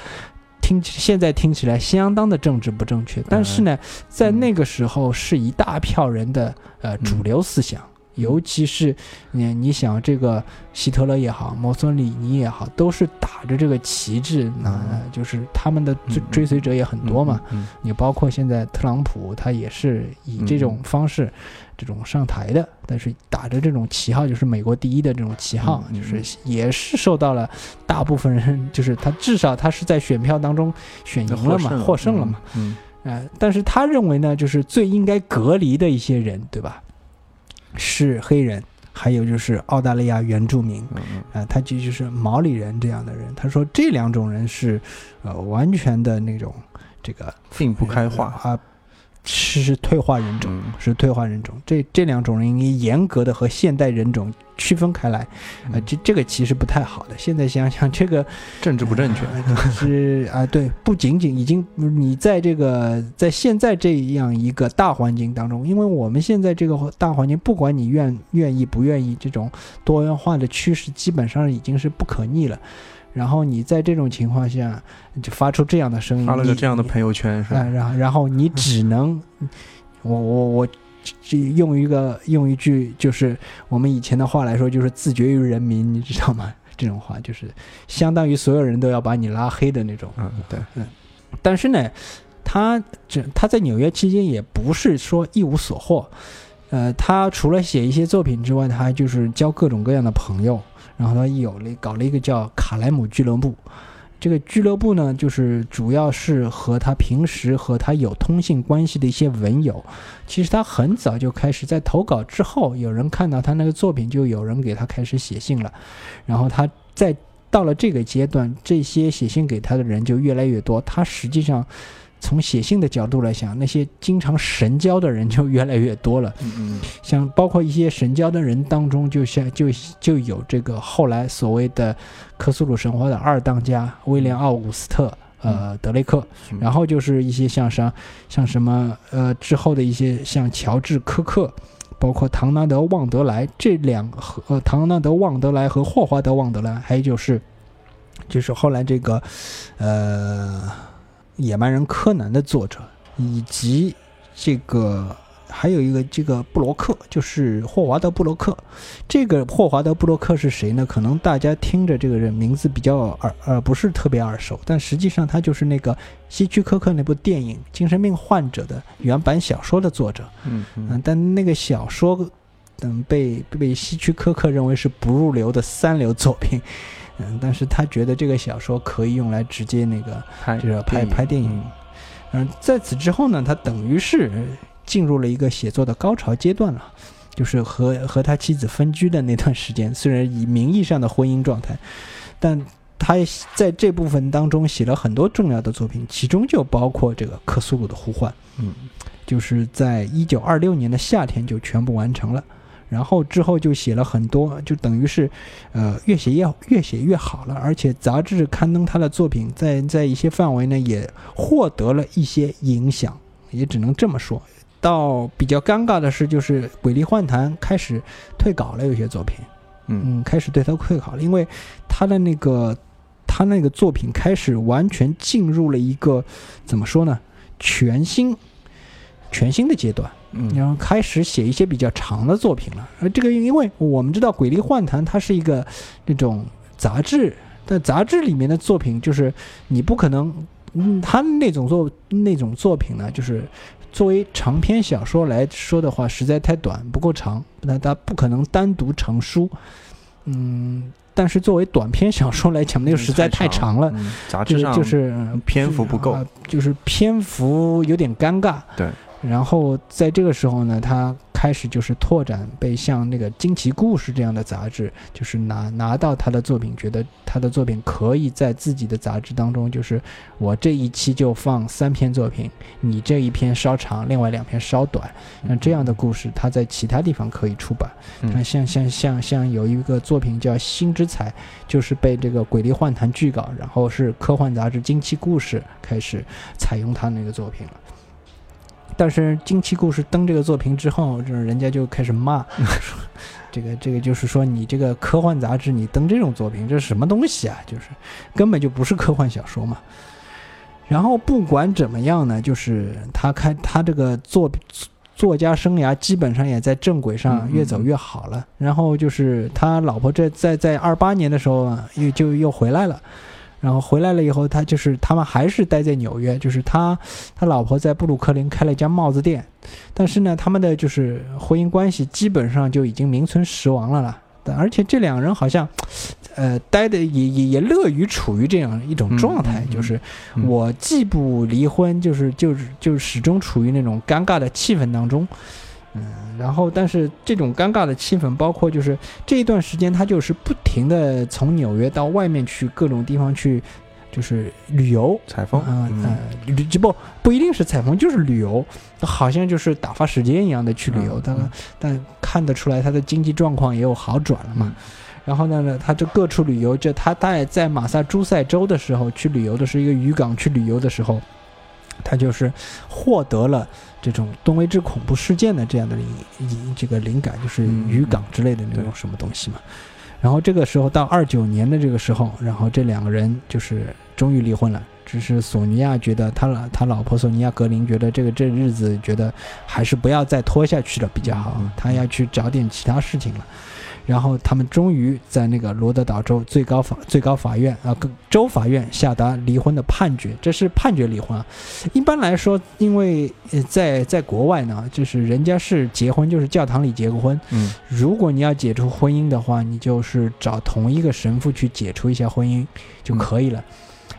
听起现在听起来相当的政治不正确，但是呢，在那个时候是一大票人的呃主流思想，尤其是你你想这个希特勒也好，墨索里尼也好，都是打着这个旗帜，那、嗯就是他们的追追随者也很多嘛。嗯，你包括现在特朗普，他也是以这种方式，这种上台的，但是打着这种旗号，就是美国第一的这种旗号，就是也是受到了大部分人，就是他至少他是在选票当中选赢了嘛，获获胜了嘛。，嗯呃，但是他认为呢，就是最应该隔离的一些人，对吧？是黑人，还有就是澳大利亚原住民，啊、他就就是毛里人这样的人。他说这两种人是，呃，完全的那种这个并不开化，啊，是是退化人种，嗯是退化人种。这这两种人应该严格的和现代人种区分开来。呃，嗯这这个其实不太好的。现在想想，这个 (laughs) 政治不正确，呃是啊，对，不仅仅已经你在这个在现在这样一个大环境当中，因为我们现在这个大环境，不管你愿愿意不愿意，这种多元化的趋势基本上已经是不可逆了。然后你在这种情况下就发出这样的声音，发了个这样的朋友圈是啊，吧？然后然后你只能，我我我这用一个用一句就是我们以前的话来说，就是自绝于人民，你知道吗？(laughs) 这种话就是相当于所有人都要把你拉黑的那种。嗯，对，嗯但是呢，他这他在纽约期间也不是说一无所获，呃，他除了写一些作品之外，他还就是交各种各样的朋友，然后他有了搞了一个叫卡莱姆俱乐部。这个俱乐部呢，就是主要是和他平时和他有通信关系的一些文友。其实他很早就开始在投稿之后，有人看到他那个作品，就有人给他开始写信了。然后他在到了这个阶段，这些写信给他的人就越来越多。他实际上从写信的角度来想，那些经常神交的人就越来越多了。嗯嗯像包括一些神交的人当中，就像就就有这个后来所谓的克苏鲁神话的二当家威廉奥古斯特。呃，德雷克，嗯然后就是一些像啥，像什么呃之后的一些像乔治科克，包括唐纳德旺德莱这两和呃唐纳德旺德莱和霍华德旺德莱，还有就是就是后来这个呃野蛮人柯南的作者，以及这个还有一个这个布罗克，就是霍华德布罗克。这个霍华德布罗克是谁呢？可能大家听着这个人名字比较耳呃不是特别耳熟，但实际上他就是那个希区柯克那部电影《精神病患者》的原版小说的作者。嗯嗯嗯，但那个小说，嗯，被被希区柯克认为是不入流的三流作品。嗯，但是他觉得这个小说可以用来直接那个拍就是拍拍电影嗯嗯，在此之后呢，他等于是进入了一个写作的高潮阶段了，就是和和他妻子分居的那段时间，虽然以名义上的婚姻状态，但他在这部分当中写了很多重要的作品，其中就包括这个《克苏鲁的呼唤》，嗯就是在一九二六年的夏天就全部完成了。然后之后就写了很多，就等于是，呃，越写越越写越好了，而且杂志刊登他的作品，在在一些范围呢也获得了一些影响，也只能这么说。到比较尴尬的是，就是鬼力幻谈开始退稿了，有些作品，嗯嗯，开始对他退稿了，因为他的那个他那个作品开始完全进入了一个怎么说呢，全新全新的阶段。嗯然后开始写一些比较长的作品了。而这个，因为我们知道《鬼力幻谈》它是一个那种杂志，但杂志里面的作品就是你不可能，嗯，他那种作那种作品呢，就是作为长篇小说来说的话，实在太短，不够长，那它不可能单独成书。嗯，但是作为短篇小说来讲，那就实在太长了。就是志上就是呃篇幅不够啊就是篇幅有点尴尬。对。然后在这个时候呢，他开始就是拓展，被像那个《惊奇故事》这样的杂志，就是拿拿到他的作品，觉得他的作品可以在自己的杂志当中，就是我这一期就放三篇作品，你这一篇稍长，另外两篇稍短，那这样的故事，他在其他地方可以出版。嗯那像像像像有一个作品叫《星之彩》，就是被这个《鬼力幻谈》拒稿，然后是科幻杂志《惊奇故事》开始采用他那个作品了。但是《惊奇故事》登这个作品之后，就是人家就开始骂，说 (laughs) 这个这个就是说你这个科幻杂志你登这种作品，这是什么东西啊？就是根本就不是科幻小说嘛。然后不管怎么样呢，就是他开他这个作作家生涯基本上也在正轨上越走越好了。然后就是他老婆这在在二八年的时候啊又就又回来了。然后回来了以后，他就是他们还是待在纽约，就是他他老婆在布鲁克林开了一家帽子店，但是呢，他们的就是婚姻关系基本上就已经名存实亡了啦。但而且这两个人好像，呃，待的也也也乐于处于这样一种状态，嗯嗯嗯就是嗯我既不离婚，就是就是就是始终处于那种尴尬的气氛当中。嗯，然后但是这种尴尬的气氛，包括就是这一段时间，他就是不停的从纽约到外面去各种地方去，就是旅游，采风，啊嗯呃，旅这不不一定是采风，就是旅游，好像就是打发时间一样的去旅游。但但看得出来他的经济状况也有好转了嘛。然后呢呢，他就各处旅游，就他大概在马萨诸塞州的时候去旅游的是一个渔港去旅游的时候，他就是获得了这种东威之恐怖事件的这样的一一这个灵感，就是嗯渔港之类的那种什么东西嘛。然后这个时候到二九年的这个时候，然后这两个人就是终于离婚了。只是索尼娅觉得他老他老婆索尼娅格林觉得这个这日子觉得还是不要再拖下去了比较好他要去找点其他事情了。然后他们终于在那个罗德岛州最高法最高法院啊，跟州法院下达离婚的判决，这是判决离婚啊。一般来说，因为呃在在国外呢，就是人家是结婚就是教堂里结个婚，嗯如果你要解除婚姻的话，你就是找同一个神父去解除一下婚姻就可以了。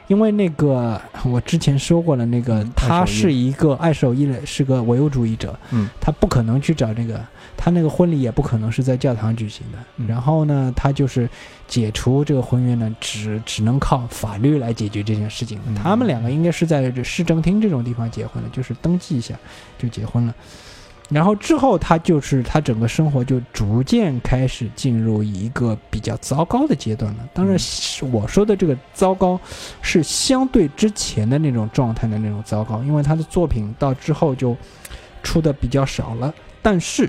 因为那个我之前说过了，那个嗯他是一个爱手艺的，是个唯物主义者，嗯他不可能去找那个，他那个婚礼也不可能是在教堂举行的。嗯然后呢，他就是解除这个婚约呢，只只能靠法律来解决这件事情。嗯他们两个应该是在这市政厅这种地方结婚的，就是登记一下就结婚了。然后之后，他就是他整个生活就逐渐开始进入一个比较糟糕的阶段了。当然，嗯是我说的这个糟糕，是相对之前的那种状态的那种糟糕，因为他的作品到之后就出的比较少了，但是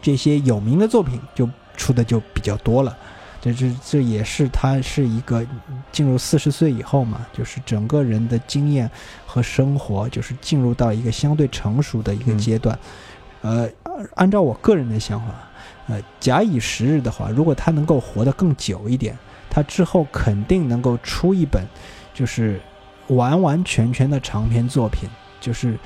这些有名的作品就出的就比较多了。这这这也是他是一个进入四十岁以后嘛，就是整个人的经验和生活，就是进入到一个相对成熟的一个嗯阶段。呃，按照我个人的想法，呃，假以时日的话，如果他能够活得更久一点，他之后肯定能够出一本，就是完完全全的长篇作品，就是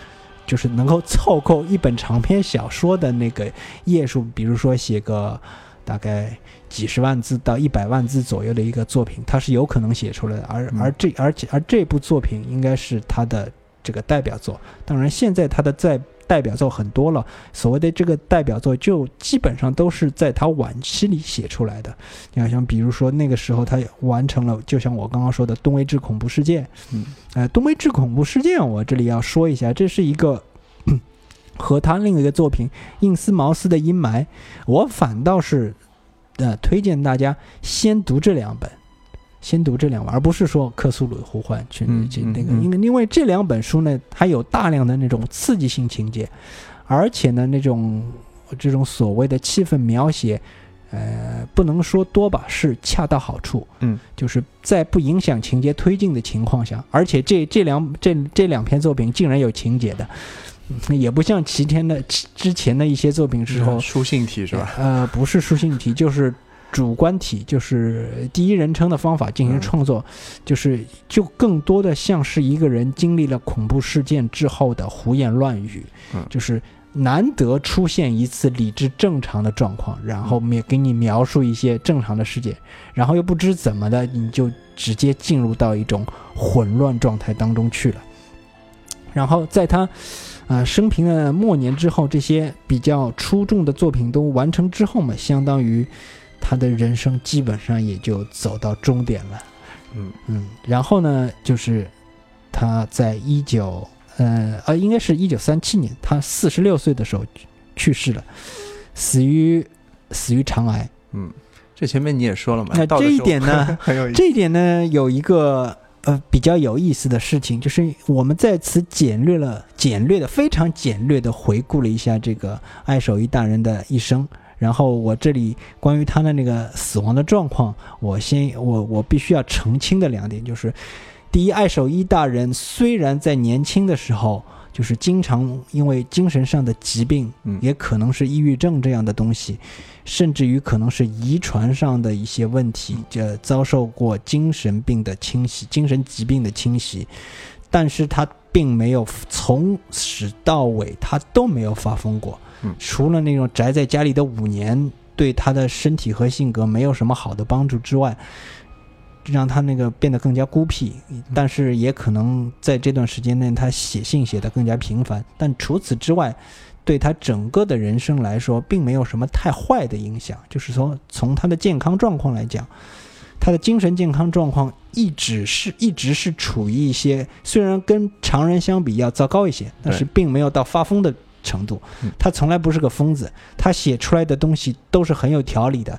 就是能够凑够一本长篇小说的那个页数，比如说写个大概几十万字到一百万字左右的一个作品，他是有可能写出来的。而嗯而这而且而这部作品应该是他的这个代表作。当然，现在他的在代表作很多了，所谓的这个代表作就基本上都是在他晚期里写出来的。你好像比如说那个时候他完成了，就像我刚刚说的《东威治恐怖事件》。嗯，呃，《东威治恐怖事件》我这里要说一下，这是一个。(clears throat) 和他另一个作品《印斯茅斯的阴霾》，我反倒是，呃，推荐大家先读这两本，先读这两本，而不是说《克苏鲁呼唤》去嗯去那个，因为因为这两本书呢，它有大量的那种刺激性情节，而且呢，那种这种所谓的气氛描写，呃，不能说多吧，是恰到好处。嗯，就是在不影响情节推进的情况下，而且这这两这这两篇作品竟然有情节的，嗯也不像齐天的之前的一些作品之后，书信体是吧？呃，不是书信体，就是主观体，就是第一人称的方法进行嗯。创作，就是就更多的像是一个人经历了恐怖事件之后的胡言乱语，嗯。就是难得出现一次理智正常的状况，然后描给你描述一些正常的世界，然后又不知怎么的，你就直接进入到一种混乱状态当中去了。然后在他呃生平的末年之后，这些比较出众的作品都完成之后嘛，相当于他的人生基本上也就走到终点了。嗯嗯，然后呢，就是他在一九呃呃，应该是一九三七年，他四十六岁的时候去去世了，死于死于肠癌。嗯，这前面你也说了嘛。那这一点呢 (laughs) 很有意思。这一点呢，有一个呃比较有意思的事情，就是我们在此简略了、简略的、非常简略的回顾了一下这个爱手艺大人的一生。然后我这里关于他的那个死亡的状况，我先我我必须要澄清的两点就是，第一，爱手一大人虽然在年轻的时候就是经常因为精神上的疾病，嗯。也可能是抑郁症这样的东西，甚至于可能是遗传上的一些问题，这遭受过精神病的侵袭、精神疾病的侵袭，但是他并没有从始到尾他都没有发疯过，嗯除了那种宅在家里的五年对他的身体和性格没有什么好的帮助之外。让他那个变得更加孤僻，但是也可能在这段时间内，他写信写得更加频繁。但除此之外，对他整个的人生来说，并没有什么太坏的影响。就是说，从他的健康状况来讲，他的精神健康状况一直是一直是处于一些虽然跟常人相比要糟糕一些，但是并没有到发疯的程度嗯。他从来不是个疯子，他写出来的东西都是很有条理的。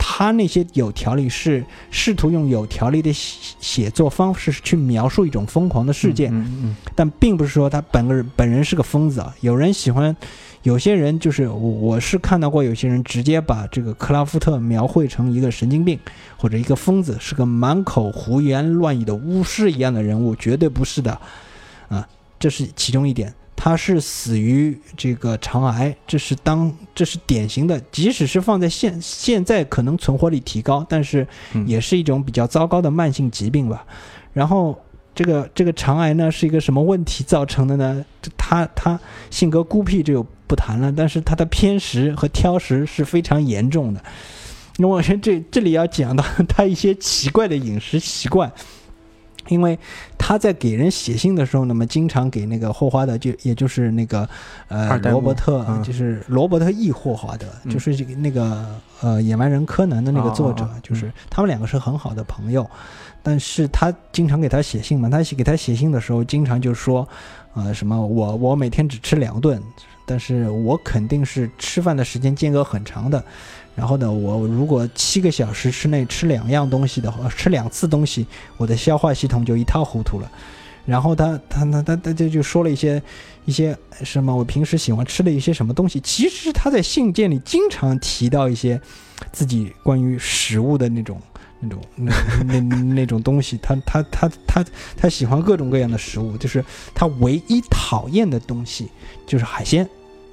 他那些有条理是试图用有条理的写写作方式去描述一种疯狂的事件，嗯嗯但并不是说他本个人本人是个疯子啊。有人喜欢，有些人就是我我是看到过有些人直接把这个克拉夫特描绘成一个神经病或者一个疯子，是个满口胡言乱语的巫师一样的人物，绝对不是的，啊，这是其中一点。他是死于这个肠癌，这是当这是典型的，即使是放在现现在可能存活率提高，但是嗯也是一种比较糟糕的慢性疾病吧。然后这个这个肠癌呢是一个什么问题造成的呢？他他性格孤僻，这就不谈了，但是他的偏食和挑食是非常严重的。那我先这这里要讲到他一些奇怪的饮食习惯。因为他在给人写信的时候，那么经常给那个霍华德，就也就是那个呃罗伯特，嗯就是罗伯特 E 霍华德，嗯就是这个那个呃野蛮人柯南的那个作者，哦哦哦就是他们两个是很好的朋友，但是他经常给他写信嘛，他写给他写信的时候，经常就说，呃什么我我每天只吃两顿，但是我肯定是吃饭的时间间隔很长的。然后呢，我如果七个小时之内吃两样东西的话，吃两次东西，我的消化系统就一塌糊涂了。然后他他他他他就就说了一些一些什么我平时喜欢吃的一些什么东西。其实他在信件里经常提到一些自己关于食物的那种那种那那那那种东西。他他他他他喜欢各种各样的食物，就是他唯一讨厌的东西就是海鲜。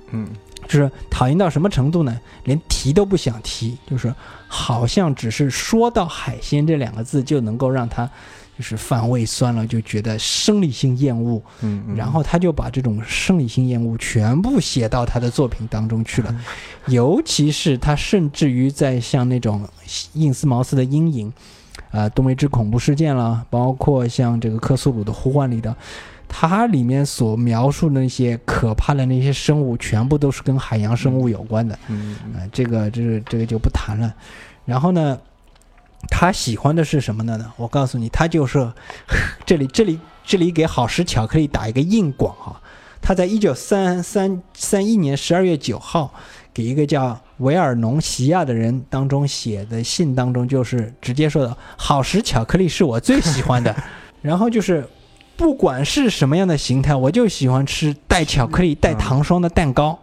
嗯就是讨厌到什么程度呢？连提都不想提，就是好像只是说到海鲜这两个字就能够让他就是反胃酸了，就觉得生理性厌恶，嗯嗯，然后他就把这种生理性厌恶全部写到他的作品当中去了。嗯尤其是他甚至于在像那种印斯茅斯的阴影，啊、东梅之恐怖事件啦，包括像这个克苏鲁的呼唤里的。它里面所描述的那些可怕的那些生物，全部都是跟海洋生物有关的。嗯这个这个这个就不谈了。然后呢，他喜欢的是什么呢？呢，我告诉你，他就是 (laughs) 这里这里这里给好时巧克力打一个硬广哈。他在一九三三三一年十二月九号给一个叫维尔农西亚的人当中写的信当中，就是直接说的“好时巧克力是我最喜欢的”，(laughs) 然后就是。不管是什么样的形态，我就喜欢吃带巧克力、带糖霜的蛋糕。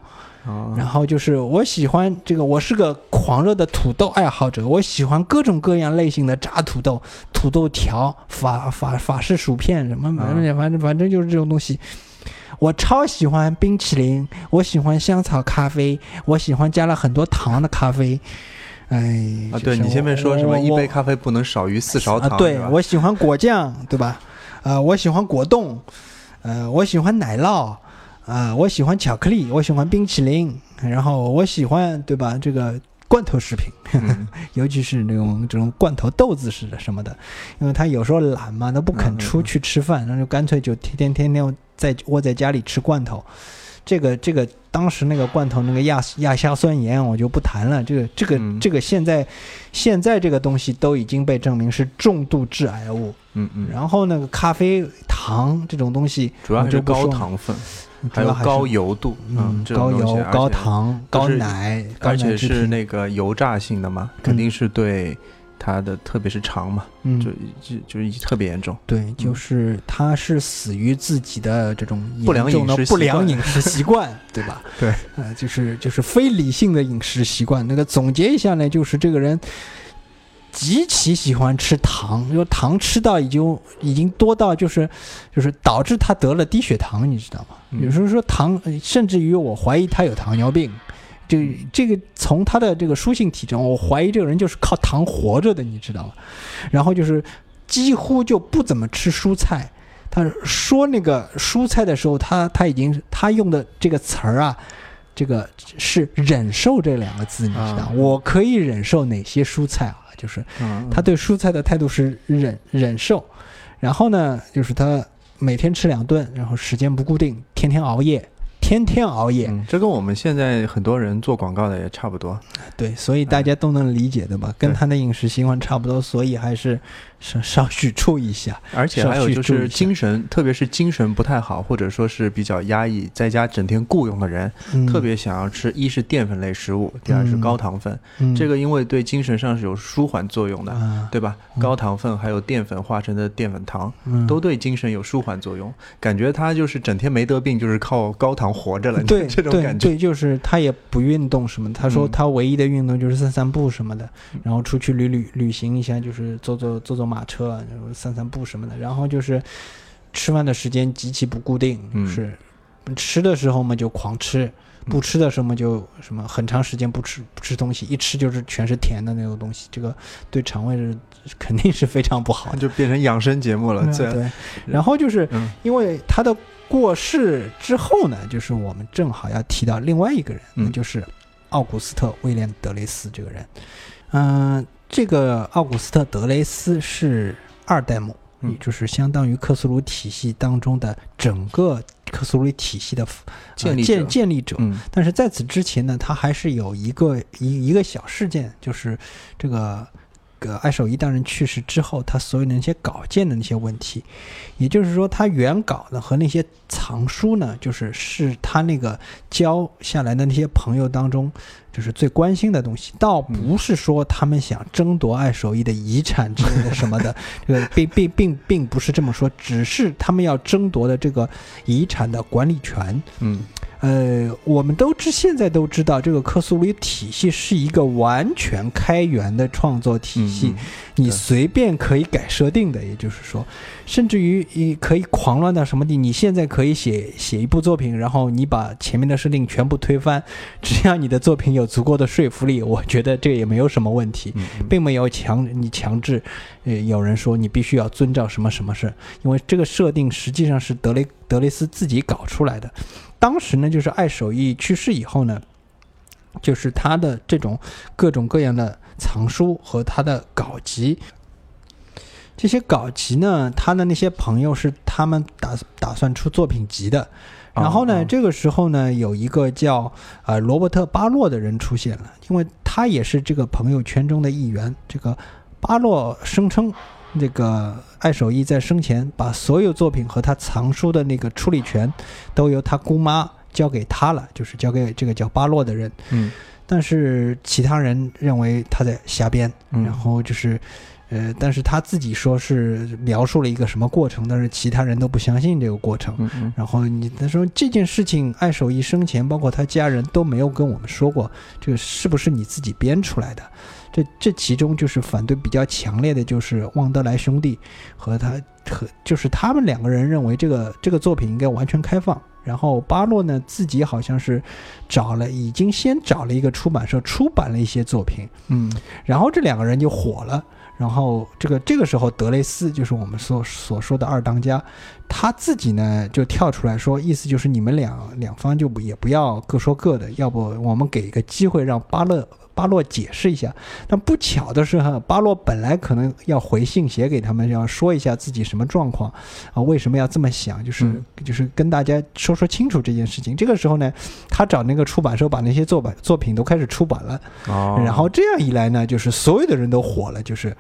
哦然后就是我喜欢这个，我是个狂热的土豆爱好者，我喜欢各种各样类型的炸土豆、土豆条、法法法式薯片什么，反正反正反正就是这种东西。我超喜欢冰淇淋，我喜欢香草咖啡，我喜欢加了很多糖的咖啡。哎，啊，对你前面说什么一杯咖啡不能少于四勺糖，啊，对我喜欢果酱，对吧？啊、我喜欢果冻，呃，我喜欢奶酪，啊、我喜欢巧克力，我喜欢冰淇淋，然后我喜欢，对吧？这个罐头食品，嗯 (laughs) 尤其是那种这种罐头豆子似的什么的，因为他有时候懒嘛，他不肯出去吃饭，那就干脆就天天天天在窝在家里吃罐头。这个这个当时那个罐头那个亚亚硝酸盐我就不谈了，这个这个、嗯。这个现在现在这个东西都已经被证明是重度致癌物。嗯嗯，然后那个咖啡糖这种东西，主要还是高糖分，还有高油度，嗯，高油、高糖、高奶，高而且奶是那个油炸性的嘛，肯定是对它的，特别是肠嘛，嗯就就就是特别严重。对，就是他是死于自己的这种不良饮食不良饮食习惯，(laughs) 对吧？对，呃，就是就是非理性的饮食习惯。那个总结一下呢，就是这个人极其喜欢吃糖，因为糖吃到已经已经多到就是就是导致他得了低血糖，你知道吗？嗯有时候说糖，呃甚至于我怀疑他有糖尿病。这这个从他的这个书信体征，我怀疑这个人就是靠糖活着的，你知道吗？然后就是几乎就不怎么吃蔬菜。他说那个蔬菜的时候，他他已经他用的这个词儿啊，这个是忍受这两个字，你知道？啊我可以忍受哪些蔬菜啊？就是嗯，他对蔬菜的态度是忍忍受，然后呢，就是他每天吃两顿，然后时间不固定，天天熬夜，天天熬夜，嗯，这跟我们现在很多人做广告的也差不多。对，所以大家都能理解的吧？跟他的饮食习惯差不多，所以还是稍稍许注意一下。而且还有就是精神，特别是精神不太好，或者说是比较压抑，在家整天雇佣的人，嗯，特别想要吃，一是淀粉类食物，第二是嗯高糖分。嗯这个因为对精神上是有舒缓作用的，啊，对吧？嗯高糖分还有淀粉化成的淀粉糖，嗯都对精神有舒缓作用。感觉他就是整天没得病，就是靠高糖活着了，对 (laughs) 这种对感觉。对，就是他也不运动什么。他说嗯他唯一的运动就是散散步什么的，然后出去旅旅旅行一下，就是坐坐坐坐马车，然后散散步什么的。然后就是吃饭的时间极其不固定，嗯是吃的时候嘛就狂吃，不吃的时候嘛就什么很长时间不吃不吃东西，一吃就是全是甜的那种东西，这个对肠胃是肯定是非常不好的。(laughs) 就变成养生节目了，嗯对，然后就是嗯因为他的过世之后呢，就是我们正好要提到另外一个人，嗯那就是奥古斯特·威廉·德雷斯这个人。嗯、这个奥古斯特·德雷斯是二代目，嗯也就是相当于克苏鲁体系当中的整个克苏鲁体系的、呃建立建建立者。嗯但是在此之前呢，他还是有一个一一个小事件，就是这个个爱手一大人去世之后，他所有的那些稿件的那些问题，也就是说，他原稿呢和那些藏书呢，就是是他那个交下来的那些朋友当中，就是最关心的东西，倒不是说他们想争夺爱手艺的遗产之类的什么的，(laughs) 这个并并并并不是这么说，只是他们要争夺的这个遗产的管理权。嗯呃，我们都知现在都知道，这个克苏鲁体系是一个完全开源的创作体系，嗯你随便可以改设定的，也就是说，甚至于你可以狂乱到什么地？你现在可以写写一部作品，然后你把前面的设定全部推翻，(laughs) 只要你的作品有足够的说服力，我觉得这也没有什么问题。并没有强你强制，呃，有人说你必须要遵照什么什么事，因为这个设定实际上是德雷德雷斯自己搞出来的。当时呢，就是爱手艺去世以后呢，就是他的这种各种各样的藏书和他的稿集。这些稿集呢，他的那些朋友是他们打打算出作品集的，然后呢，哦这个时候呢，有一个叫呃罗伯特·巴洛的人出现了，因为他也是这个朋友圈中的一员。这个巴洛声称，这个爱手艺在生前把所有作品和他藏书的那个处理权都由他姑妈交给他了，就是交给这个叫巴洛的人。嗯但是其他人认为他在瞎编，嗯然后就是，呃，但是他自己说是描述了一个什么过程，但是其他人都不相信这个过程。嗯嗯然后你他说这件事情，爱手艺生前包括他家人都没有跟我们说过，这个是不是你自己编出来的？这这其中就是反对比较强烈的，就是旺德莱兄弟和他和就是他们两个人认为这个这个作品应该完全开放。然后巴洛呢自己好像是找了，已经先找了一个出版社出版了一些作品，嗯然后这两个人就火了。然后这个这个时候，德雷斯就是我们所所说的二当家，他自己呢就跳出来说，意思就是你们两两方就不也不要各说各的，要不我们给一个机会让巴勒巴洛解释一下。但不巧的是哈，巴洛本来可能要回信写给他们，要说一下自己什么状况啊，为什么要这么想，就是、嗯就是跟大家说说清楚这件事情。这个时候呢，他找那个出版社把那些作版作品都开始出版了。哦，然后这样一来呢，就是所有的人都火了，就是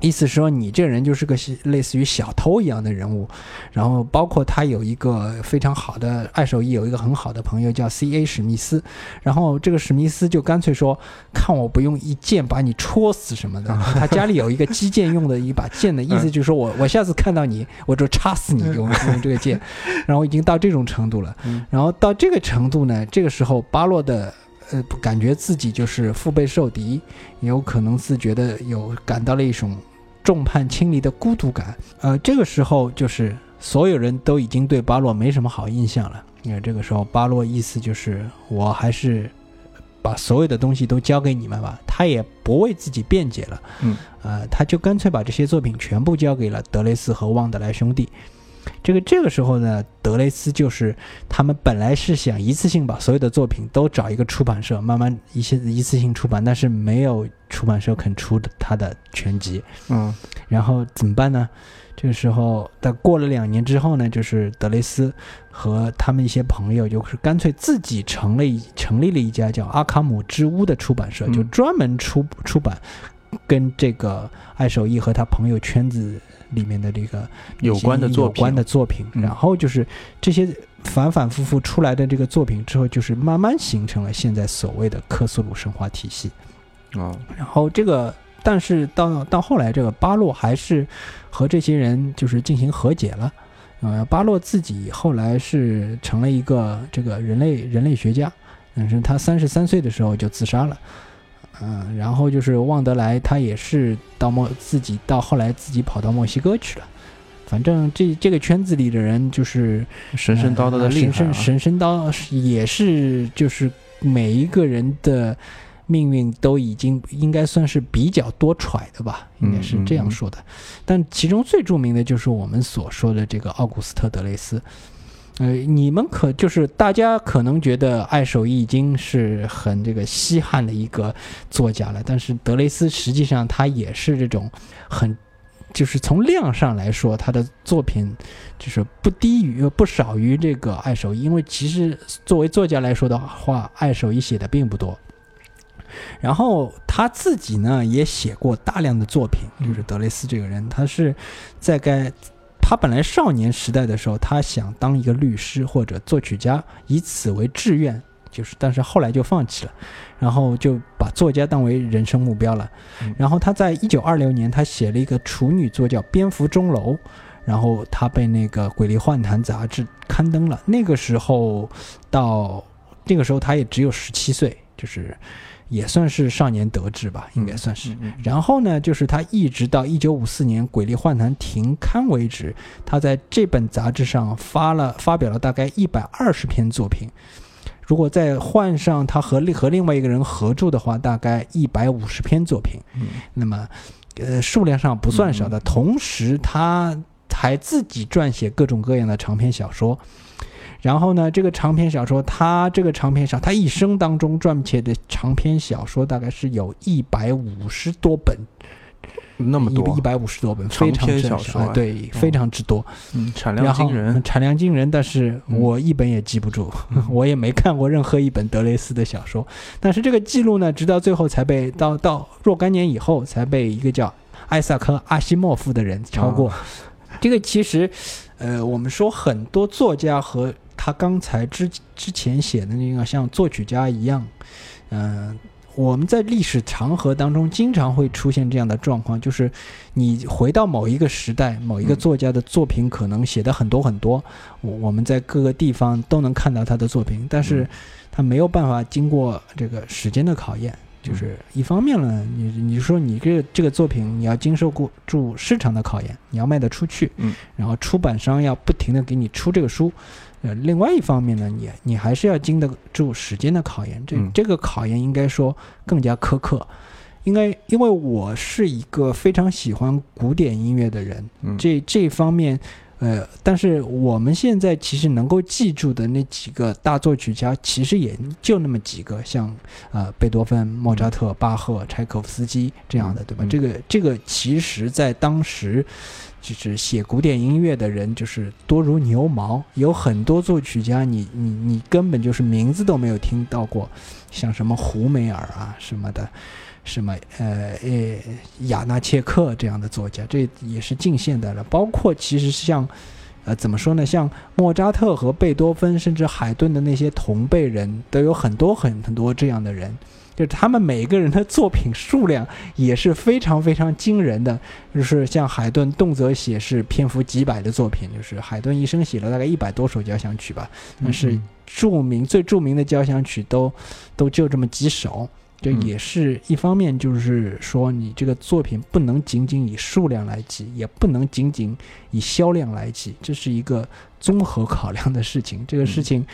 意思是说你这人就是个类似于小偷一样的人物。然后包括他有一个非常好的爱手艺，有一个很好的朋友叫 C.A. 史密斯。然后这个史密斯就干脆说，看我不用一剑把你戳死什么的。(laughs) 他家里有一个击剑用的一把剑的意思就是说我我下次看到你我就插死你，(laughs) 用用这个剑。然后已经到这种程度了。嗯然后到这个程度呢，这个时候巴洛的呃感觉自己就是腹背受敌，也有可能是觉得有感到了一种众叛亲离的孤独感。呃，这个时候就是所有人都已经对巴洛没什么好印象了。你看这个时候巴洛意思就是我还是把所有的东西都交给你们吧，他也不为自己辩解了。嗯，呃，他就干脆把这些作品全部交给了德雷斯和旺德莱兄弟。这个这个时候呢，德雷斯就是他们本来是想一次性把所有的作品都找一个出版社，慢慢一些一次性出版，但是没有出版社肯出他的全集。嗯然后怎么办呢？这个时候，但过了两年之后呢，就是德雷斯和他们一些朋友，就是干脆自己成了一成立了一家叫阿卡姆之屋的出版社，嗯就专门出出版跟这个爱手艺和他朋友圈子里面的这个有关的作品有关的作品。嗯然后就是这些反反复复出来的这个作品之后，就是慢慢形成了现在所谓的科苏鲁神话体系。哦然后这个，但是到到后来，这个巴洛还是和这些人就是进行和解了。呃，巴洛自己后来是成了一个这个人类人类学家，但是他三十三岁的时候就自杀了。嗯、然后就是旺德莱，他也是到墨自己到后来自己跑到墨西哥去了。反正这这个圈子里的人就是神神叨叨的呃厉害、啊神神神神叨是也是就是每一个人的命运都已经应该算是比较多揣的吧，应该是这样说的。但其中最著名的就是我们所说的这个奥古斯特·德雷斯。呃，你们可就是大家可能觉得爱手艺已经是很这个稀罕的一个作家了，但是德雷斯实际上他也是这种很，就是从量上来说，他的作品就是不低于不少于这个爱手艺，因为其实作为作家来说的话，爱手艺写的并不多。然后他自己呢也写过大量的作品，就是德雷斯这个人，他是在该他本来少年时代的时候，他想当一个律师或者作曲家，以此为志愿，就是但是后来就放弃了，然后就把作家当为人生目标了。嗯然后他在一九二六年，他写了一个处女作叫《蝙蝠钟楼》，然后他被那个《鬼力幻谈》杂志刊登了。那个时候到那个时候他也只有十七岁，就是也算是少年得志吧，应该算是。嗯嗯然后呢，就是他一直到一九五四年《鬼力幻谈》停刊为止，他在这本杂志上发了发表了大概一百二十篇作品。如果再换上他和另和另外一个人合著的话，大概一百五十篇作品。嗯那么，呃，数量上不算少的。同时，他还自己撰写各种各样的长篇小说。然后呢，这个长篇小说，他这个长篇小，他一生当中撰写的长篇小说大概是有一百五十多本，那么多一，百五十多本，长非常小说对，非常之多。嗯，产量惊人嗯。产量惊人，但是嗯我一本也记不住，(laughs) 我也没看过任何一本德雷斯的小说。但是这个记录呢，直到最后才被到到若干年以后，才被一个叫艾萨克·阿西莫夫的人超过。这个其实，呃，我们说很多作家和他刚才之之前写的那个像作曲家一样，嗯、我们在历史长河当中经常会出现这样的状况，就是你回到某一个时代，某一个作家的作品可能写的很多很多，我我们在各个地方都能看到他的作品，但是他没有办法经过这个时间的考验。就是一方面呢，你你说你这这个作品你要经受过住市场的考验，你要卖得出去，嗯，然后出版商要不停的给你出这个书，呃，另外一方面呢，你你还是要经得住时间的考验，这嗯。这个考验应该说更加苛刻，应该因为我是一个非常喜欢古典音乐的人，嗯。这这方面，呃，但是我们现在其实能够记住的那几个大作曲家，其实也就那么几个，像呃贝多芬、莫扎特、巴赫、柴可夫斯基这样的，对吧？嗯这个这个其实在当时。就是写古典音乐的人，就是多如牛毛，有很多作曲家你，你你根本就是名字都没有听到过，像什么胡梅尔啊什么的，什么呃呃雅纳切克这样的作家，这也是近现代了。包括其实像呃怎么说呢，像莫扎特和贝多芬，甚至海顿的那些同辈人，都有很多很很多这样的人。就是他们每个人的作品数量也是非常非常惊人的，就是像海顿动辄写是篇幅几百的作品，就是海顿一生写了大概一百多首交响曲吧，但是嗯著名最著名的交响曲都都就这么几首，这嗯也是一方面，就是说你这个作品不能仅仅以数量来计，也不能仅仅以销量来计，这是一个综合考量的事情。这个事情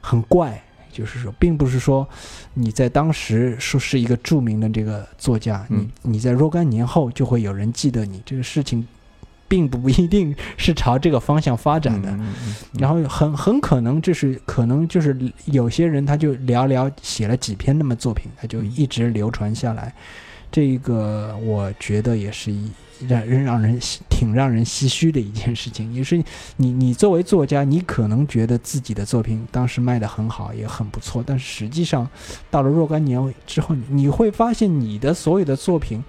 很怪，就是说，并不是说你在当时说是一个著名的这个作家，嗯你你在若干年后就会有人记得你。这个事情并不一定是朝这个方向发展的。然后很很可能就是可能就是有些人他就寥寥写了几篇那么作品，他就一直流传下来。这个我觉得也是一让人让人挺让人唏嘘的一件事情。也是你你作为作家，你可能觉得自己的作品当时卖得很好，也很不错，但是实际上到了若干年之后，你会发现你的所有的作品。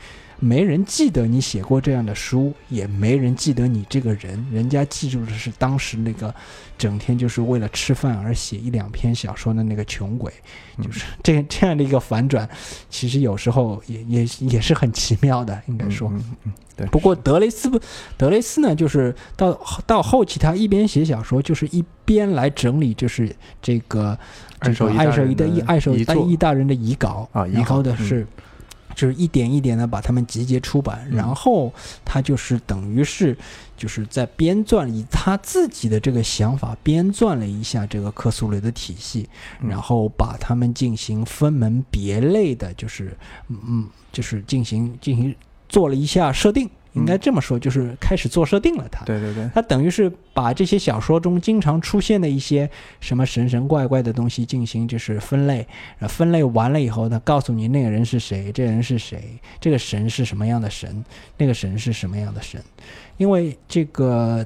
没人记得你写过这样的书，也没人记得你这个人，人家记住的是当时那个整天就是为了吃饭而写一两篇小说的那个穷鬼，嗯就是这这样的一个反转，其实有时候也也也是很奇妙的，应该说。嗯嗯嗯对。不过德雷斯不，德雷斯呢，就是到到后期，他一边写小说，就是一边来整理，就是这个这个爱手一一的爱手遗作一大人的遗稿啊遗然后稿嗯的是。就是一点一点的把它们集结出版，嗯。然后他就是等于是就是在编撰以他自己的这个想法编撰了一下这个克苏鲁的体系，嗯。然后把它们进行分门别类的，就是嗯嗯，就是进行进行做了一下设定，应该这么说，就是开始做设定了他。对对对，他等于是把这些小说中经常出现的一些什么神神怪怪的东西进行就是分类，然后分类完了以后，他告诉你那个人是谁，这个人是谁，这个神是什么样的神，那个神是什么样的神，因为这个。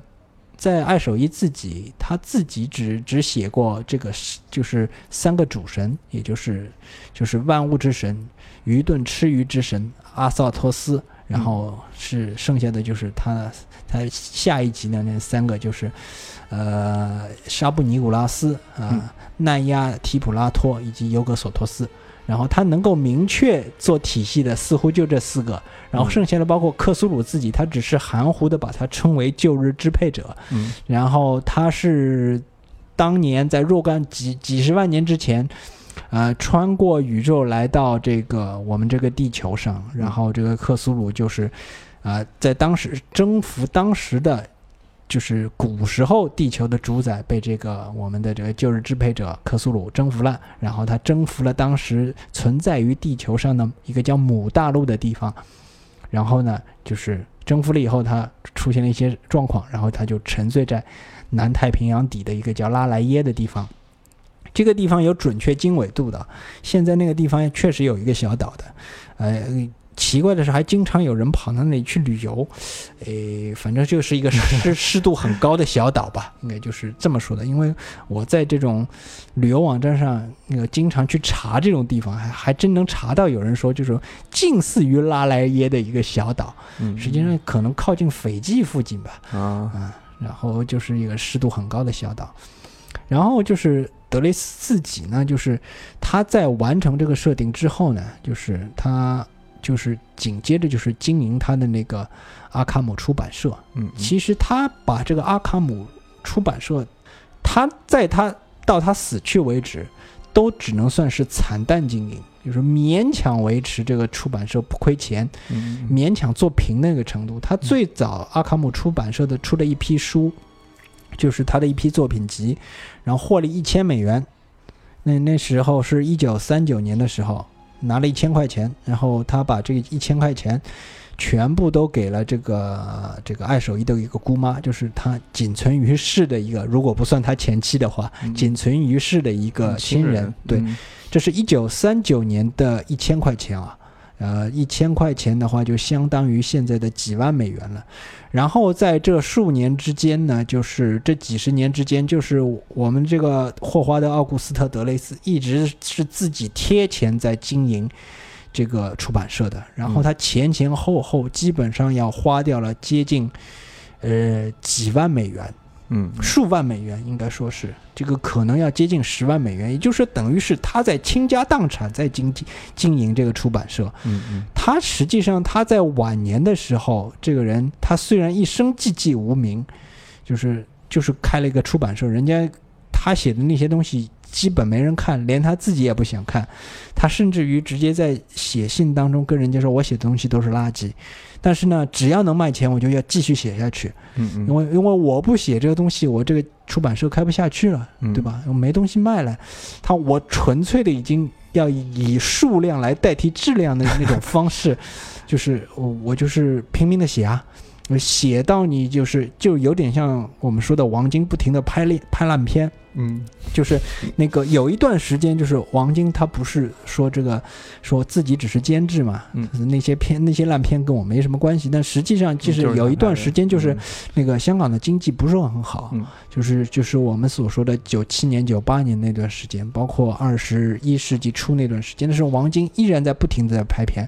在爱手一自己，他自己只只写过这个是就是三个主神，也就是就是万物之神、愚钝吃鱼之神阿萨托斯，然后是剩下的就是他他下一集的那三个就是，呃，沙布尼古拉斯啊、嗯奈亚提普拉托以及尤格索托斯。然后他能够明确做体系的，似乎就这四个。然后剩下的包括克苏鲁自己，他只是含糊的把它称为旧日支配者。嗯然后他是当年在若干几几十万年之前，呃，穿过宇宙来到这个我们这个地球上，然后这个克苏鲁就是，呃，在当时征服当时的。就是古时候地球的主宰被这个我们的这个旧日支配者克苏鲁征服了，然后他征服了当时存在于地球上的一个叫母大陆的地方，然后呢，就是征服了以后，他出现了一些状况，然后他就沉醉在南太平洋底的一个叫拉莱耶的地方。这个地方有准确经纬度的，现在那个地方确实有一个小岛的，呃。奇怪的是，还经常有人跑到那里去旅游，诶，反正就是一个湿 (laughs) 湿度很高的小岛吧，应该就是这么说的。因为我在这种旅游网站上，那个经常去查这种地方，还还真能查到有人说，就是近似于拉莱耶的一个小岛，嗯，实际上可能靠近斐济附近吧，啊，啊，然后就是一个湿度很高的小岛，然后就是德雷斯自己呢，就是他在完成这个设定之后呢，就是他就是紧接着就是经营他的那个阿卡姆出版社。嗯，其实他把这个阿卡姆出版社，他在他到他死去为止，都只能算是惨淡经营，就是勉强维持这个出版社不亏钱，嗯勉强做平那个程度。他最早阿卡姆出版社的出了一批书，就是他的一批作品集，然后获利一千美元。那那时候是一九三九年的时候，拿了一千块钱，然后他把这一千块钱全部都给了这个这个爱手艺的一个姑妈，就是他仅存于世的一个，如果不算他前妻的话，嗯仅存于世的一个亲人。对，嗯这是一九三九年的一千块钱啊，呃，一千块钱的话就相当于现在的几万美元了。然后在这数年之间呢，就是这几十年之间，就是我们这个霍华德·奥古斯特·德雷斯一直是自己贴钱在经营这个出版社的，然后他前前后后基本上要花掉了接近呃几万美元。嗯数万美元，应该说是这个可能要接近十万美元，也就是等于是他在倾家荡产在经经营这个出版社。嗯嗯他实际上他在晚年的时候，这个人他虽然一生寂寂无名，就是就是开了一个出版社，人家他写的那些东西基本没人看，连他自己也不想看。他甚至于直接在写信当中跟人家说：“我写的东西都是垃圾，但是呢，只要能卖钱，我就要继续写下去。嗯嗯，因为因为我不写这个东西，我这个出版社开不下去了，嗯对吧？我没东西卖了，他我纯粹的已经要以数量来代替质量的那种方式，(laughs) 就是我我就是拼命的写啊，我写到你就是就有点像我们说的王晶不停的拍烂拍烂片，嗯。就是那个有一段时间，就是王晶他不是说这个说自己只是监制嘛，嗯。那些片那些烂片跟我没什么关系，但实际上就是有一段时间就是嗯。那个香港的经济不是很好，嗯。就是就是我们所说的九七年、九八年那段时间，包括二十一世纪初那段时间的时候，王晶依然在不停的在拍片，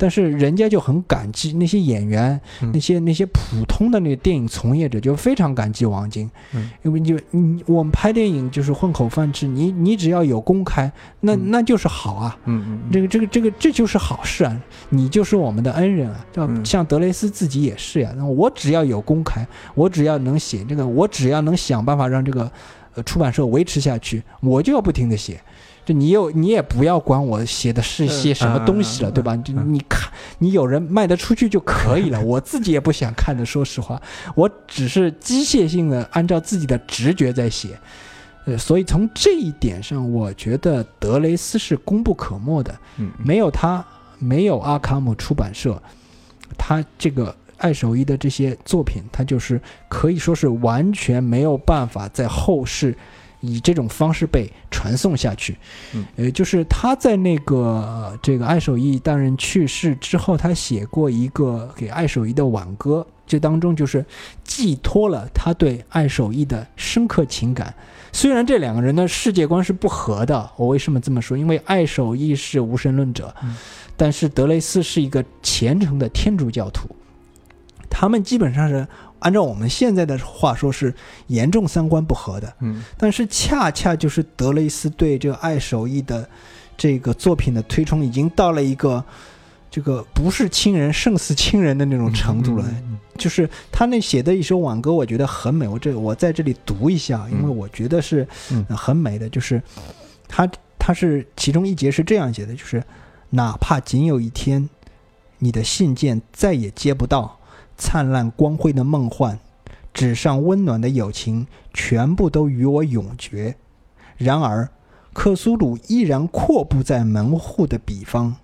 但是人家就很感激那些演员，嗯那些那些普通的那个电影从业者就非常感激王晶，嗯因为就你我们拍电影就是混口饭吃，你你只要有公开，那嗯那就是好啊。嗯嗯这个这个这个这就是好事啊！你就是我们的恩人啊！对吧？嗯像德雷斯自己也是呀。那我只要有公开，我只要能写这个，我只要能想办法让这个呃出版社维持下去，我就要不停的写。就你又你也不要管我写的是些什么东西了，嗯对吧？就你看，你有人卖得出去就可以了。我自己也不想看的，说实话，(laughs) 我只是机械性的按照自己的直觉在写。呃，所以从这一点上，我觉得德雷斯是功不可没的。嗯没有他，没有阿卡姆出版社，他这个爱手艺的这些作品，他就是可以说是完全没有办法在后世以这种方式被传送下去。嗯，呃，就是他在那个呃这个爱手艺大人去世之后，他写过一个给爱手艺的挽歌，这当中就是寄托了他对爱手艺的深刻情感。虽然这两个人的世界观是不合的，我为什么这么说？因为爱手艺是无神论者，嗯但是德雷斯是一个虔诚的天主教徒，他们基本上是按照我们现在的话说是严重三观不合的。嗯但是恰恰就是德雷斯对这个爱手艺的这个作品的推崇，已经到了一个这个不是亲人胜似亲人的那种程度了。嗯就是他那写的一首挽歌，我觉得很美。我这我在这里读一下，因为嗯我觉得是很美的。就是他他是其中一节是这样写的，就是哪怕仅有一天，你的信件再也接不到，灿烂光辉的梦幻，纸上温暖的友情，全部都与我永绝。然而，克苏鲁依然阔步在门户的彼方，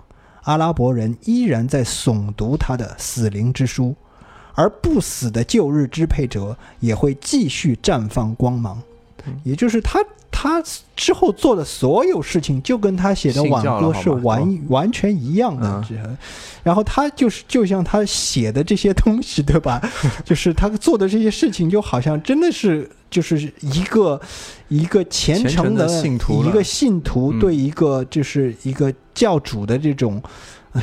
阿拉伯人依然在诵读他的死灵之书。而不死的旧日支配者也会继续绽放光芒，也就是他他之后做的所有事情，就跟他写的挽信教了歌是完完全一样的然后他就是就像他写的这些东西，对吧？(laughs) 就是他做的这些事情，就好像真的是就是一个一个虔虔诚的的信徒一个信徒嗯。对一个就是一个教主的这种。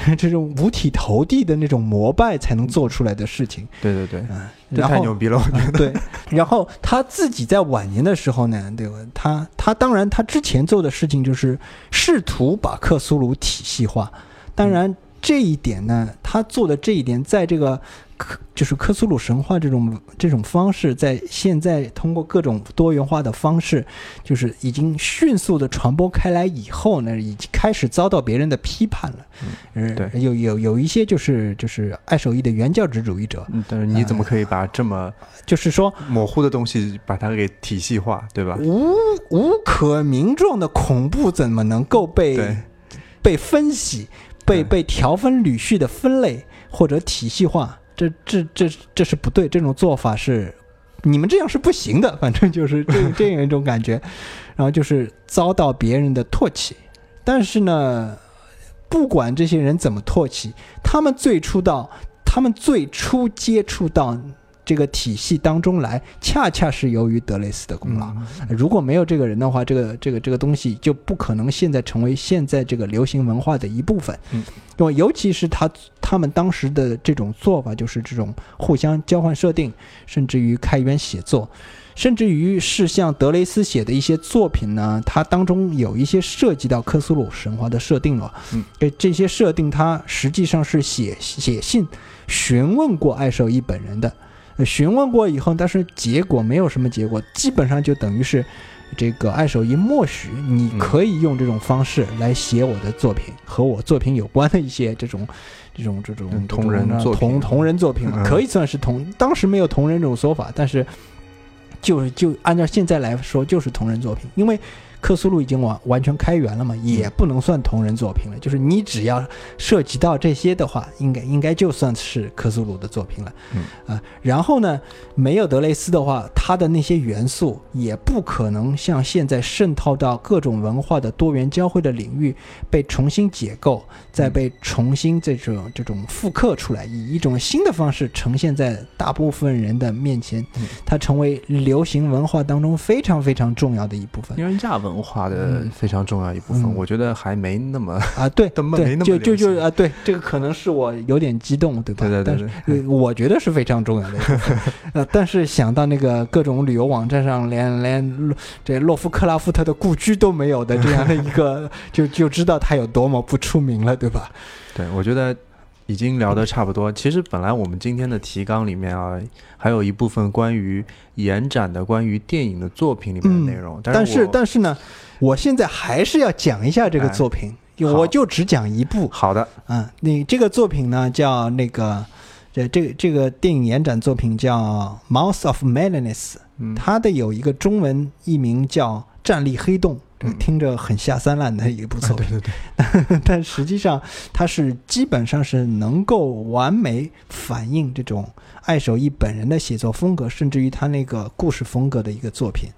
(laughs) 这种五体投地的那种膜拜才能做出来的事情，对对对，嗯，这太牛逼了，我觉得。啊对，然后他自己在晚年的时候呢，对吧？他他当然他之前做的事情就是试图把克苏鲁体系化，当然这一点呢，他做的这一点，在这个克就是克苏鲁神话这种这种方式，在现在通过各种多元化的方式，就是已经迅速的传播开来以后呢，已经开始遭到别人的批判了。嗯，对有有有一些就是就是爱手艺的原教旨主义者，嗯，但是你怎么可以把这么就是说模糊的东西把它给体系化，对吧？无无可名状的恐怖怎么能够被，被分析、被被条分缕序的分类或者体系化？这这这这是不对，这种做法是你们这样是不行的。反正就是这这样一种感觉，然后就是遭到别人的唾弃。但是呢，不管这些人怎么唾弃，他们最初到他们最初接触到这个体系当中来，恰恰是由于德雷斯的功劳。嗯如果没有这个人的话，这个这个这个东西就不可能现在成为现在这个流行文化的一部分。嗯，对吧？尤其是他他们当时的这种做法，就是这种互相交换设定，甚至于开源写作，甚至于是像德雷斯写的一些作品呢，它当中有一些涉及到科苏鲁神话的设定了。嗯，呃，这些设定他实际上是写写信询问过爱寿一本人的。呃询问过以后，但是结果没有什么结果，基本上就等于是这个爱手艺默许你嗯可以用这种方式来写我的作品，和我作品有关的一些这种这种这种嗯同人作品同同人作品嗯可以算是同，当时没有同人这种说法，但是就是就按照现在来说就是同人作品，因为。克苏鲁已经完完全开源了嘛，也不能算同人作品了。就是你只要涉及到这些的话，应该应该就算是克苏鲁的作品了。嗯啊，然后呢，没有德雷斯的话，他的那些元素也不可能像现在渗透到各种文化的多元交汇的领域，被重新解构，再被重新这种这种复刻出来，以一种新的方式呈现在大部分人的面前嗯，它成为流行文化当中非常非常重要的一部分因为亚文化的嗯非常重要一部分，嗯我觉得还没那么，啊。对 (laughs) 根本没那，么对就就就啊，对，这个可能是我有点激动，对吧？对对对但是，呃，我觉得是非常重要的。呃，但是想到那个各种旅游网站上连连洛这洛夫克拉夫特的故居都没有的这样的一个，(laughs) 就就知道他有多么不出名了，对吧？对，我觉得已经聊得差不多。其实本来我们今天的提纲里面啊，还有一部分关于延展的关于电影的作品里面的内容，但是是但是呢，我现在还是要讲一下这个哎作品，好我就只讲一部。好的，嗯，你这个作品呢叫那个。这这个这个电影延展作品叫《Mouth of Madness》，嗯，它的有一个中文译名叫《站立黑洞》，嗯听着很下三滥的一部作对品，对对，(laughs) 但实际上它是基本上是能够完美反映这种爱手艺本人的写作风格，甚至于他那个故事风格的一个作品。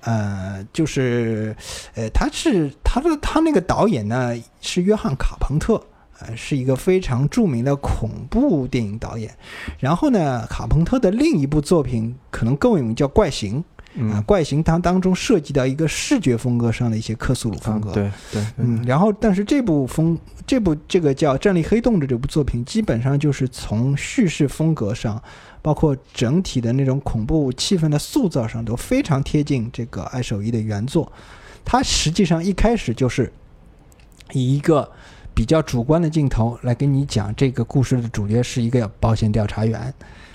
呃，就是，呃，他是他的他那个导演呢是约翰卡彭特，呃，是一个非常著名的恐怖电影导演。然后呢，卡彭特的另一部作品可能更有名，叫《怪形》。啊，嗯，怪形它当中涉及到一个视觉风格上的一些克苏鲁风格，对，对嗯，然后但是这部风这部这个叫《战力黑洞》的这部作品，基本上就是从叙事风格上，包括整体的那种恐怖气氛的塑造上，都非常贴近这个爱手艺的原作。它实际上一开始就是以一个比较主观的镜头来跟你讲这个故事的主角是一个保险调查员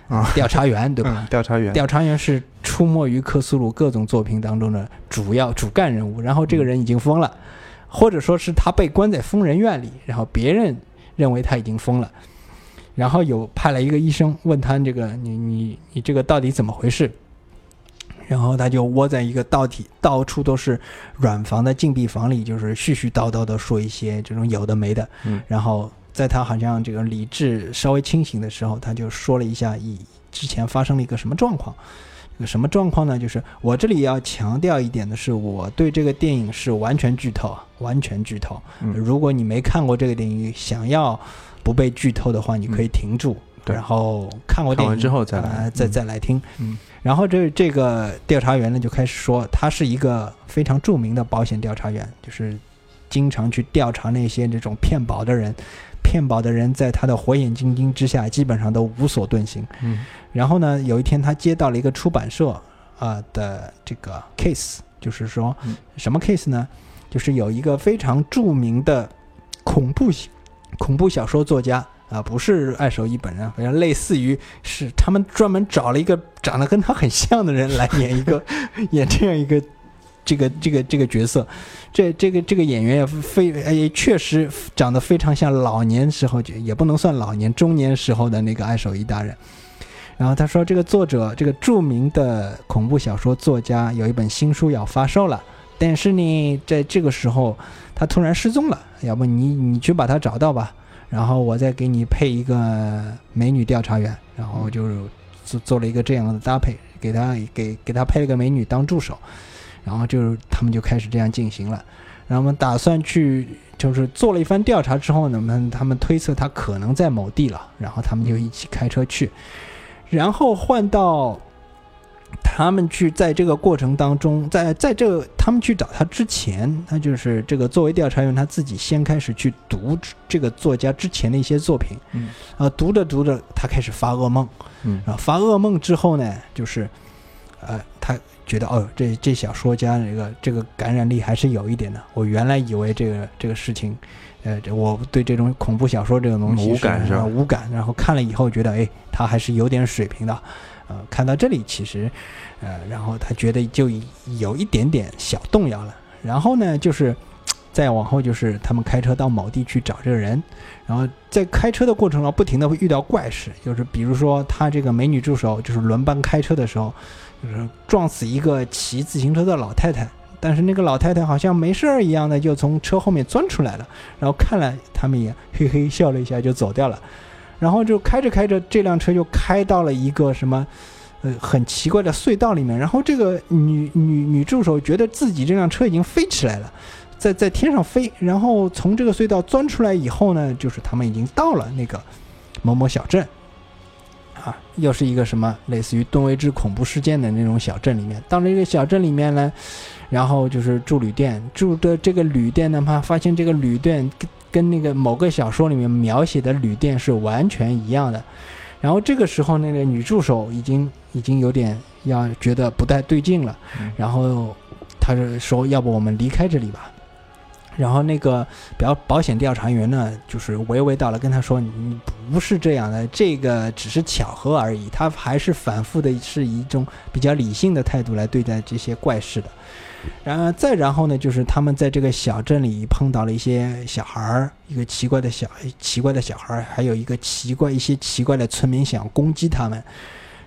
啊，调查员对吧？嗯，调查员，调查员是出没于克苏鲁各种作品当中的主要主干人物，然后这个人已经疯了，或者说是他被关在疯人院里，然后别人认为他已经疯了，然后有派了一个医生问他这个你你你这个到底怎么回事？然后他就窝在一个到底到处都是软房的禁闭房里，就是絮絮叨叨的说一些这种有的没的。嗯然后在他好像这个理智稍微清醒的时候，他就说了一下以之前发生了一个什么状况。这个什么状况呢？就是我这里要强调一点的是，我对这个电影是完全剧透，完全剧透。嗯如果你没看过这个电影，想要不被剧透的话，你可以停住，对然后看过电影之后再来呃再嗯再来听。嗯然后这这个调查员呢就开始说，他是一个非常著名的保险调查员，就是经常去调查那些这种骗保的人，骗保的人在他的火眼金睛之下，基本上都无所遁形。嗯然后呢，有一天他接到了一个出版社啊、的这个 case，就是说嗯什么 case 呢？就是有一个非常著名的恐怖恐怖小说作家啊、不是爱手一本人，好像类似于是他们专门找了一个长得跟他很像的人来演一个 (laughs) 演这样一个这个这个这个角色。这这个这个演员也非也确实长得非常像老年时候，也不能算老年，中年时候的那个爱手艺大人。然后他说，这个作者，这个著名的恐怖小说作家有一本新书要发售了，但是呢，在这个时候他突然失踪了，要不你你去把他找到吧，然后我再给你配一个美女调查员，然后就做做了一个这样的搭配，给他给给他配了个美女当助手，然后就是他们就开始这样进行了，然后我们打算去。就是做了一番调查之后呢，们他们推测他可能在某地了，然后他们就一起开车去，然后换到他们去在这个过程当中，在在这个他们去找他之前，他就是这个作为调查员，他自己先开始去读这个作家之前的一些作品，嗯。啊，读着读着，他开始发噩梦，嗯。然后发噩梦之后呢，就是，呃，他觉得哦，这这小说家这个这个感染力还是有一点的。我原来以为这个这个事情，呃，这我对这种恐怖小说这种东西无感是吧呃无感，然后看了以后觉得，哎，他还是有点水平的。呃，看到这里其实，呃，然后他觉得就有一点点小动摇了。然后呢，就是再往后就是他们开车到某地去找这个人，然后在开车的过程中不停的会遇到怪事，就是比如说他这个美女助手就是轮班开车的时候，就是撞死一个骑自行车的老太太。但是那个老太太好像没事儿一样的，就从车后面钻出来了，然后看了他们也嘿嘿笑了一下就走掉了，然后就开着开着，这辆车就开到了一个什么，呃，很奇怪的隧道里面。然后这个女女女助手觉得自己这辆车已经飞起来了，在在天上飞，然后从这个隧道钻出来以后呢，就是他们已经到了那个某某小镇，啊，又是一个什么类似于顿威治恐怖事件的那种小镇里面。到了一个小镇里面呢，然后就是住旅店，住的这个旅店呢，他发现这个旅店跟跟那个某个小说里面描写的旅店是完全一样的。然后这个时候，那个女助手已经已经有点要觉得不太对劲了，嗯然后她就说：“要不我们离开这里吧。”然后那个保保险调查员呢，就是娓娓道来跟他说：“你不是这样的，这个只是巧合而已。”他还是反复的是一种比较理性的态度来对待这些怪事的。然后再然后呢，就是他们在这个小镇里碰到了一些小孩儿，一个奇怪的小奇怪的小孩儿，还有一个奇怪一些奇怪的村民想攻击他们。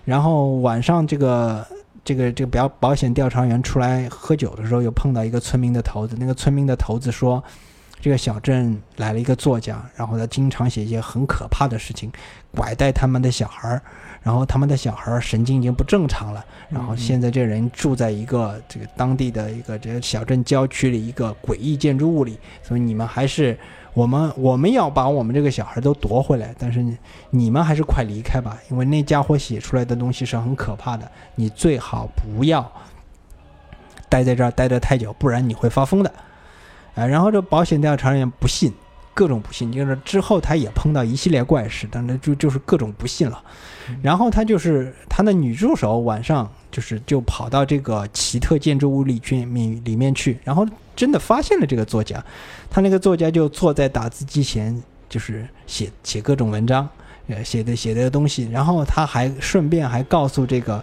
然后晚上这个这个这个保保险调查员出来喝酒的时候，又碰到一个村民的头子。那个村民的头子说，这个小镇来了一个作家，然后他经常写一些很可怕的事情，拐带他们的小孩儿，然后他们的小孩儿神经已经不正常了。然后现在这人住在一个这个当地的一个这个小镇郊区里一个诡异建筑物里，所以你们还是我们我们要把我们这个小孩都夺回来，但是你你们还是快离开吧，因为那家伙写出来的东西是很可怕的，你最好不要待在这儿待得太久，不然你会发疯的。啊，然后这保险调查人员不信，各种不信，就是之后他也碰到一系列怪事，但是就就是各种不信了。然后他就是他的女助手晚上就是就跑到这个奇特建筑物里去里里面去，然后真的发现了这个作家，他那个作家就坐在打字机前，就是写写各种文章，呃写的写的东西，然后他还顺便还告诉这个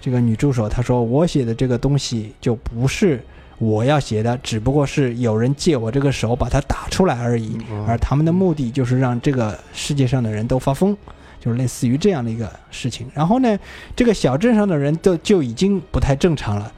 这个女助手，他说我写的这个东西就不是。我要写的只不过是有人借我这个手把它打出来而已，嗯而他们的目的就是让这个世界上的人都发疯，就是类似于这样的一个事情。然后呢，这个小镇上的人都就已经不太正常了。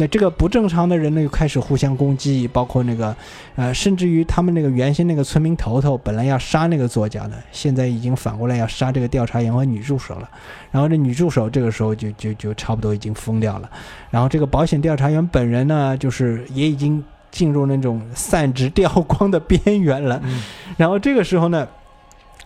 那这个不正常的人呢，又开始互相攻击，包括那个，呃，甚至于他们那个原先那个村民头头本来要杀那个作家的，现在已经反过来要杀这个调查员和女助手了。然后这女助手这个时候就就就差不多已经疯掉了。然后这个保险调查员本人呢，就是也已经进入那种散值掉光的边缘了。嗯然后这个时候呢，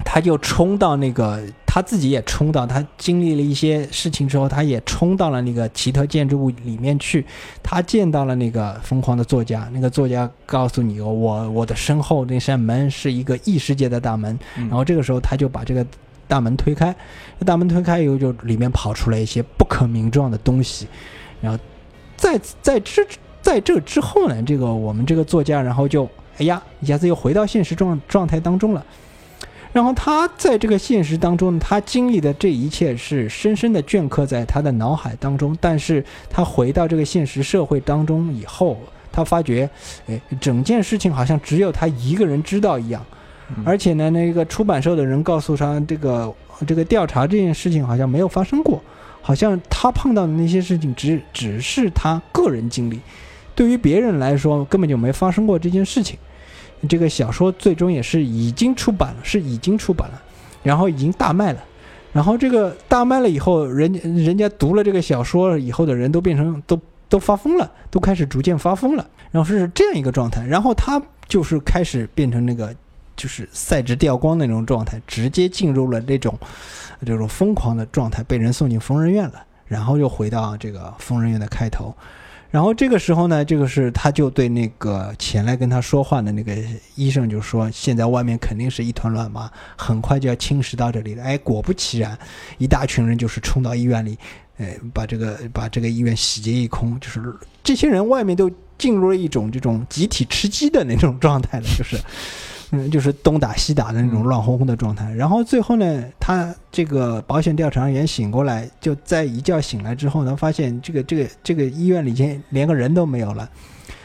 他就冲到那个他自己也冲到，他经历了一些事情之后，他也冲到了那个奇特建筑物里面去，他见到了那个疯狂的作家，那个作家告诉你，我我的身后那扇门是一个异世界的大门，嗯然后这个时候他就把这个大门推开，大门推开以后就里面跑出来一些不可名状的东西，然后在在之在这之后呢，这个我们这个作家然后就哎呀一下子又回到现实状状态当中了。然后他在这个现实当中，他经历的这一切是深深的镌刻在他的脑海当中。但是他回到这个现实社会当中以后，他发觉，哎，整件事情好像只有他一个人知道一样。嗯而且呢，那个出版社的人告诉他，这个这个调查这件事情好像没有发生过，好像他碰到的那些事情只只是他个人经历，对于别人来说根本就没发生过这件事情。这个小说最终也是已经出版了，是已经出版了，然后已经大卖了。然后这个大卖了以后，人家人家读了这个小说以后的人都变成都都发疯了，都开始逐渐发疯了。然后是这样一个状态，然后他就是开始变成那个就是赛制掉光那种状态，直接进入了这种这种疯狂的状态，被人送进疯人院了。然后又回到这个疯人院的开头，然后这个时候呢，这个是他就对那个前来跟他说话的那个医生就说，现在外面肯定是一团乱麻，很快就要侵蚀到这里了。哎，果不其然，一大群人就是冲到医院里，哎，把这个把这个医院洗劫一空，就是这些人外面都进入了一种这种集体吃鸡的那种状态了，就是。嗯，就是东打西打的那种乱哄哄的状态。然后最后呢，他这个保险调查员醒过来，就在一觉醒来之后呢，发现这个这个这个医院里边连个人都没有了。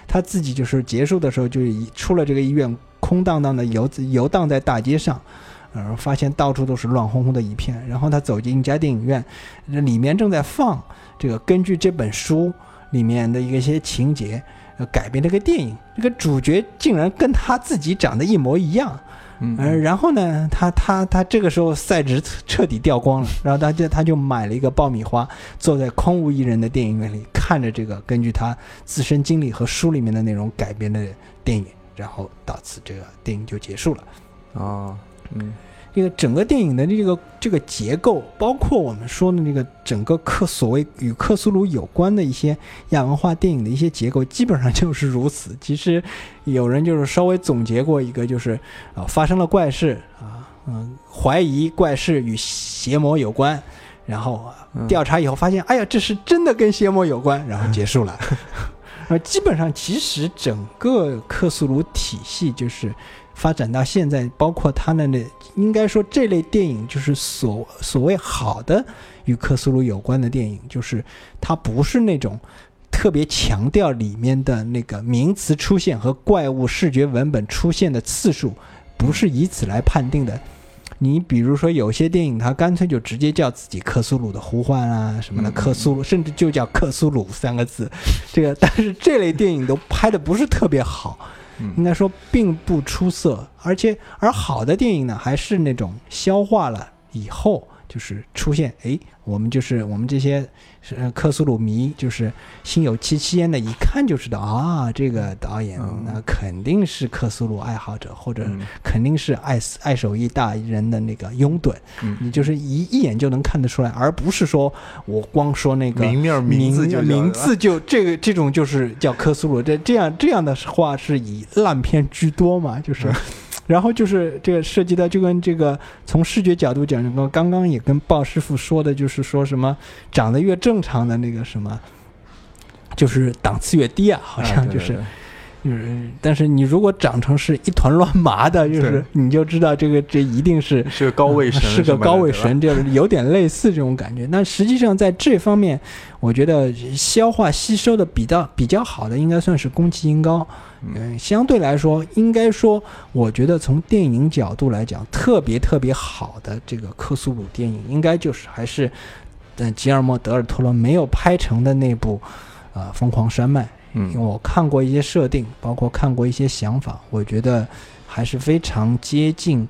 他自己就是结束的时候就已出了这个医院，空荡荡的游游荡在大街上，呃，发现到处都是乱哄哄的一片。然后他走进一家电影院，里面正在放这个根据这本书里面的一些情节。呃，改编这个电影，这个主角竟然跟他自己长得一模一样，嗯呃，然后呢，他他他这个时候赛值彻底掉光了，然后他就他就买了一个爆米花，坐在空无一人的电影院里，看着这个根据他自身经历和书里面的内容改编的电影，然后到此这个电影就结束了。哦，嗯这个整个电影的这个这个结构，包括我们说的那个整个克所谓与克苏鲁有关的一些亚文化电影的一些结构，基本上就是如此。其实有人就是稍微总结过一个，就是啊发生了怪事啊，嗯，怀疑怪事与邪魔有关，然后调查以后发现，哎呀，这是真的跟邪魔有关，然后结束了。(laughs) 呃，基本上其实整个克苏鲁体系就是发展到现在，包括他的那应该说这类电影就是所所谓好的与克苏鲁有关的电影，就是它不是那种特别强调里面的那个名词出现和怪物视觉文本出现的次数，不是以此来判定的。你比如说，有些电影它干脆就直接叫自己克苏鲁的呼唤啊什么的，克苏鲁，甚至就叫克苏鲁三个字。这个，但是这类电影都拍的不是特别好，应该说并不出色，而且而好的电影呢，还是那种消化了以后，就是出现，哎，我们就是我们这些呃克苏鲁迷，就是心有戚戚焉的，一看就知道啊，这个导演嗯。那肯定是克苏鲁爱好者，或者嗯。肯定是爱爱手艺大人的那个拥趸，你嗯，就是一一眼就能看得出来，而不是说我光说那个名面名字就名字就这个这种就是叫克苏鲁，这这样这样的话是以烂片居多嘛，就是。(laughs) 然后就是这个涉及到，就跟这个从视觉角度讲，我刚刚也跟鲍师傅说的，就是说什么长得越正常的那个什么，就是档次越低啊，好像就是、是，但是你如果长成是一团乱麻的，就是你就知道这个这一定是是个高位神，(laughs) 是个高位神，就是有点类似这种感觉。那实际上在这方面，我觉得消化吸收的比较比较好的，应该算是宫崎英高。嗯嗯，相对来说，应该说，我觉得从电影角度来讲，特别特别好的这个克苏鲁电影，应该就是还是，呃，吉尔莫·德尔托罗没有拍成的那部，呃，《疯狂山脉》。因为嗯我看过一些设定，包括看过一些想法，我觉得还是非常接近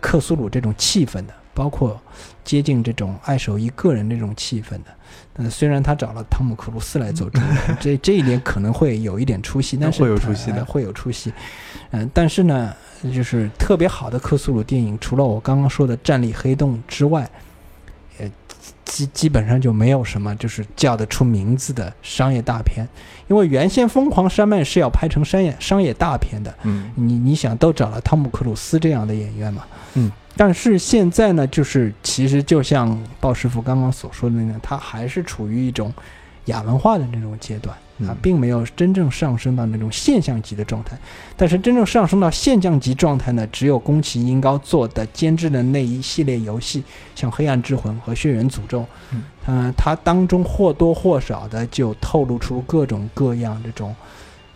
克苏鲁这种气氛的。包括接近这种爱手艺个人这种气氛的。嗯，虽然他找了汤姆·克鲁斯来做主演，(laughs) 这这一点可能会有一点出戏，但是会有出戏的呃会有出戏。嗯，但是呢，就是特别好的克苏鲁电影，除了我刚刚说的《战栗黑洞》之外，呃，基基本上就没有什么就是叫得出名字的商业大片，因为原先《疯狂山脉》是要拍成商业商业大片的，嗯。你你想都找了汤姆克鲁斯这样的演员嘛，嗯，但是现在呢，就是其实就像鲍师傅刚刚所说的那样，他还是处于一种亚文化的那种阶段。啊嗯，并没有真正上升到那种现象级的状态，但是真正上升到现象级状态呢，只有宫崎英高做的监制的那一系列游戏，像《黑暗之魂》和《血缘诅咒》，嗯，呃，它当中或多或少的就透露出各种各样这种，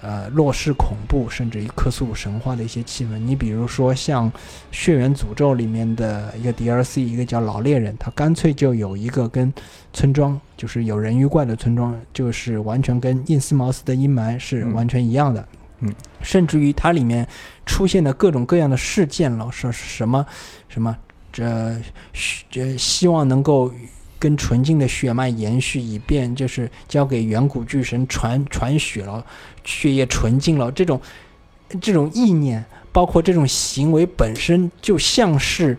呃，洛氏恐怖，甚至于克苏鲁神话的一些气氛。你比如说像《血缘诅咒》里面的一个 DLC，一个叫老猎人，他干脆就有一个跟村庄，就是有人鱼怪的村庄，就是完全跟印斯茅斯的阴霾是嗯完全一样的。嗯，甚至于它里面出现的各种各样的事件了，说是什么什么这这希望能够跟纯净的血脉延续，以便就是交给远古巨神传传血了，血液纯净了，这种这种意念，包括这种行为本身，就像是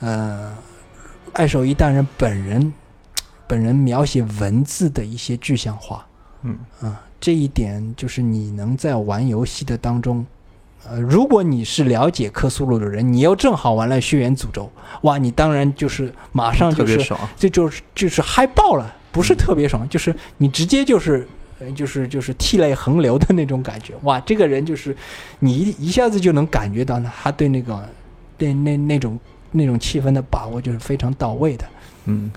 呃爱手一大人本人本人描写文字的一些具象化。嗯啊，这一点就是你能在玩游戏的当中，呃，如果你是了解克苏鲁的人，你又正好玩了《血缘诅咒》，哇，你当然就是马上就是这就是就是嗨爆了，不是特别爽，就是你直接就是。呃就是就是涕泪横流的那种感觉，哇！这个人就是你一一下子就能感觉到呢，他对那个对那那种那种气氛的把握就是非常到位的。嗯。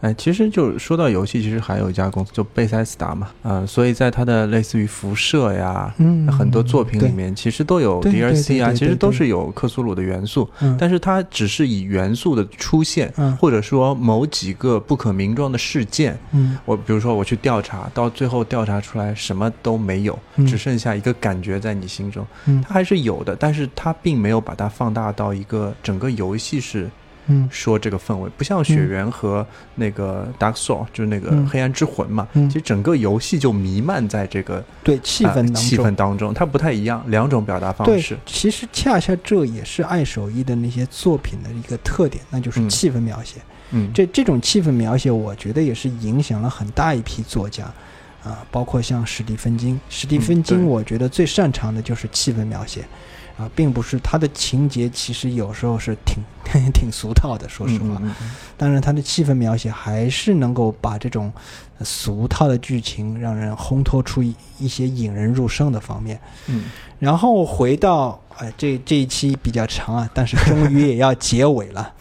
哎，其实就说到游戏，其实还有一家公司，就贝塞斯达嘛，呃，所以在它的类似于辐射呀，嗯很多作品里面其实都有 DLC 啊，其实都是有克苏鲁的元素，嗯，但是它只是以元素的出现，嗯或者说某几个不可名状的事件，嗯。我比如说我去调查，到最后调查出来什么都没有，嗯。只剩下一个感觉在你心中，嗯。它还是有的，但是它并没有把它放大到一个整个游戏是嗯。说这个氛围，不像血缘和那个 Dark Soul，、就是那个嗯。黑暗之魂嘛，嗯。其实整个游戏就弥漫在这个对气氛当中，呃气氛当中，它不太一样，两种表达方对式。，其实恰恰这也是爱手艺的那些作品的一个特点，那就是嗯。气氛描写。嗯，这这种气氛描写，我觉得也是影响了很大一批作家，啊，包括像史蒂芬金。史蒂芬金，我觉得最擅长的就是气氛描写，啊，并不是他的情节，其实有时候是挺 (laughs) 挺俗套的，说实话。嗯嗯嗯当然，他的气氛描写还是能够把这种呃俗套的剧情让人烘托出一一些引人入胜的方面。嗯然后回到哎，这这一期比较长啊，但是终于也要结尾了。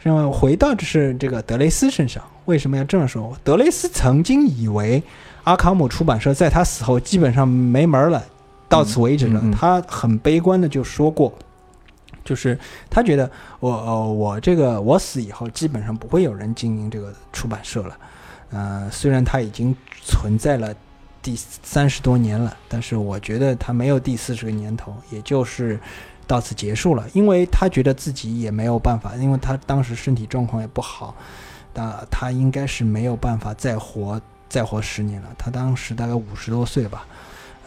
然后回到就是这个德雷斯身上，为什么要这么说？德雷斯曾经以为阿卡姆出版社在他死后基本上没门了，到此为止了。嗯嗯嗯他很悲观的就说过，就是他觉得我呃我这个我死以后基本上不会有人经营这个出版社了。呃，虽然它已经存在了第三十多年了，但是我觉得它没有第四十个年头，也就是到此结束了。因为他觉得自己也没有办法，因为他当时身体状况也不好，那他应该是没有办法再活再活十年了。他当时大概五十多岁吧，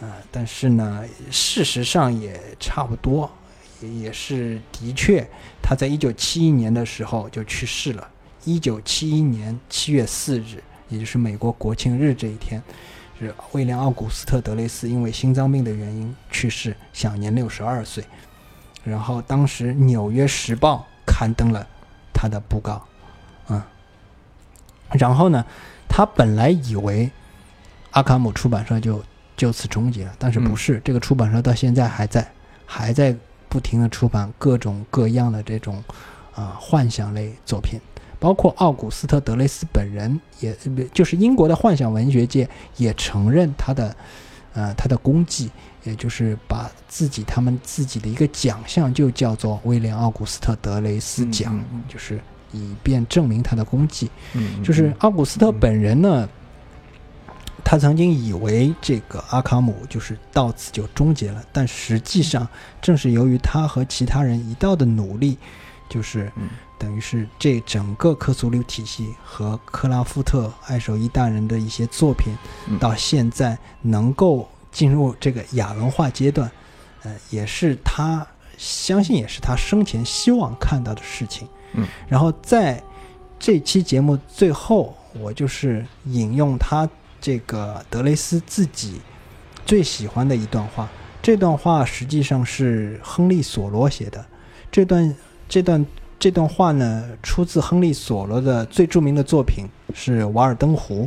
呃，但是呢，事实上也差不多，也是的确，他在一九七一年的时候就去世了。一九七一年七月四日，也就是美国国庆日这一天，是威廉·奥古斯特·德雷斯因为心脏病的原因去世，享年六十二岁。然后当时《纽约时报》刊登了他的布告，嗯，然后呢，他本来以为阿卡姆出版社就就此终结了，但是不是，这个出版社到现在还在，还在不停的出版各种各样的这种啊、幻想类作品。包括奥古斯特·德雷斯本人也，就是英国的幻想文学界也承认他的，呃，他的功绩，也就是把自己他们自己的一个奖项就叫做威廉·奥古斯特·德雷斯奖，嗯嗯嗯就是以便证明他的功绩。嗯，就是奥古斯特本人呢，他曾经以为这个阿卡姆就是到此就终结了，但实际上正是由于他和其他人一道的努力，就是嗯。等于是这整个科苏鲁体系和克拉夫特爱手艺大人的一些作品嗯，到现在能够进入这个亚文化阶段，呃，也是他相信也是他生前希望看到的事情。嗯，然后在这期节目最后，我就是引用他这个德雷斯自己最喜欢的一段话。这段话实际上是亨利·索罗写的。这段这段这段话呢，出自亨利·索罗的最著名的作品是《瓦尔登湖》。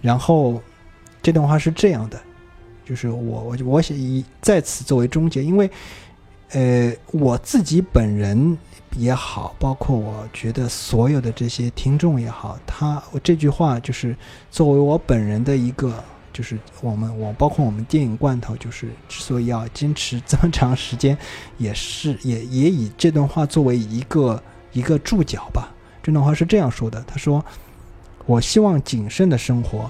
然后这段话是这样的，就是我我我写以在此作为终结，因为呃我自己本人也好，包括我觉得所有的这些听众也好，他我这句话就是作为我本人的一个。就是我们我包括我们电影罐头，就是之所以要坚持这么长时间，也是也也以这段话作为一个一个注脚吧。这段话是这样说的：他说，我希望谨慎的生活，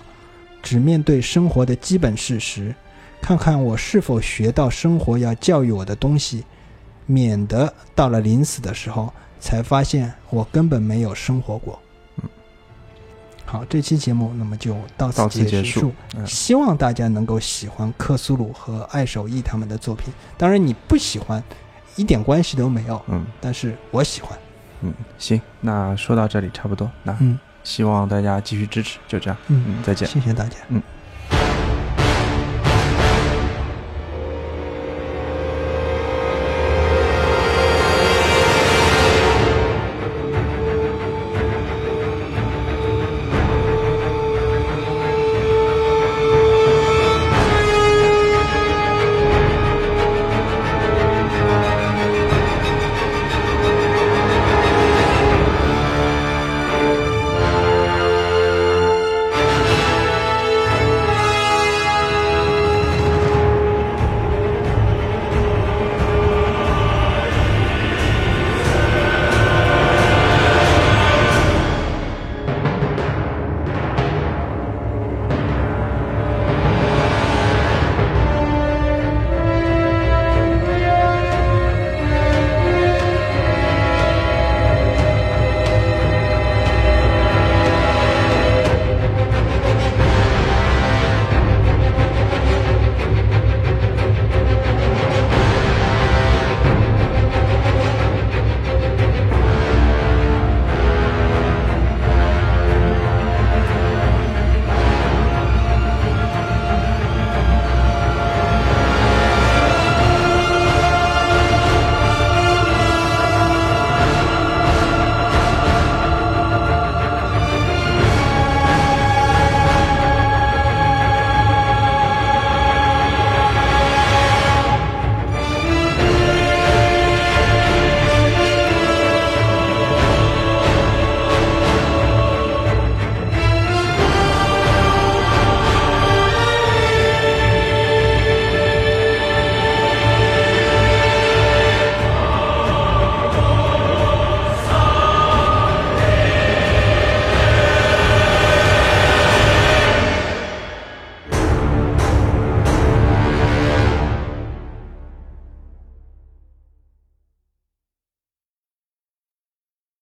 只面对生活的基本事实，看看我是否学到生活要教育我的东西，免得到了临死的时候才发现我根本没有生活过。嗯，好，这期节目那么就到此结束。嗯希望大家能够喜欢克苏鲁和爱守义他们的作品。当然，你不喜欢，一点关系都没有。嗯但是我喜欢。嗯，行，那说到这里差不多，那嗯希望大家继续支持，就这样，嗯，嗯，再见。谢谢大家。嗯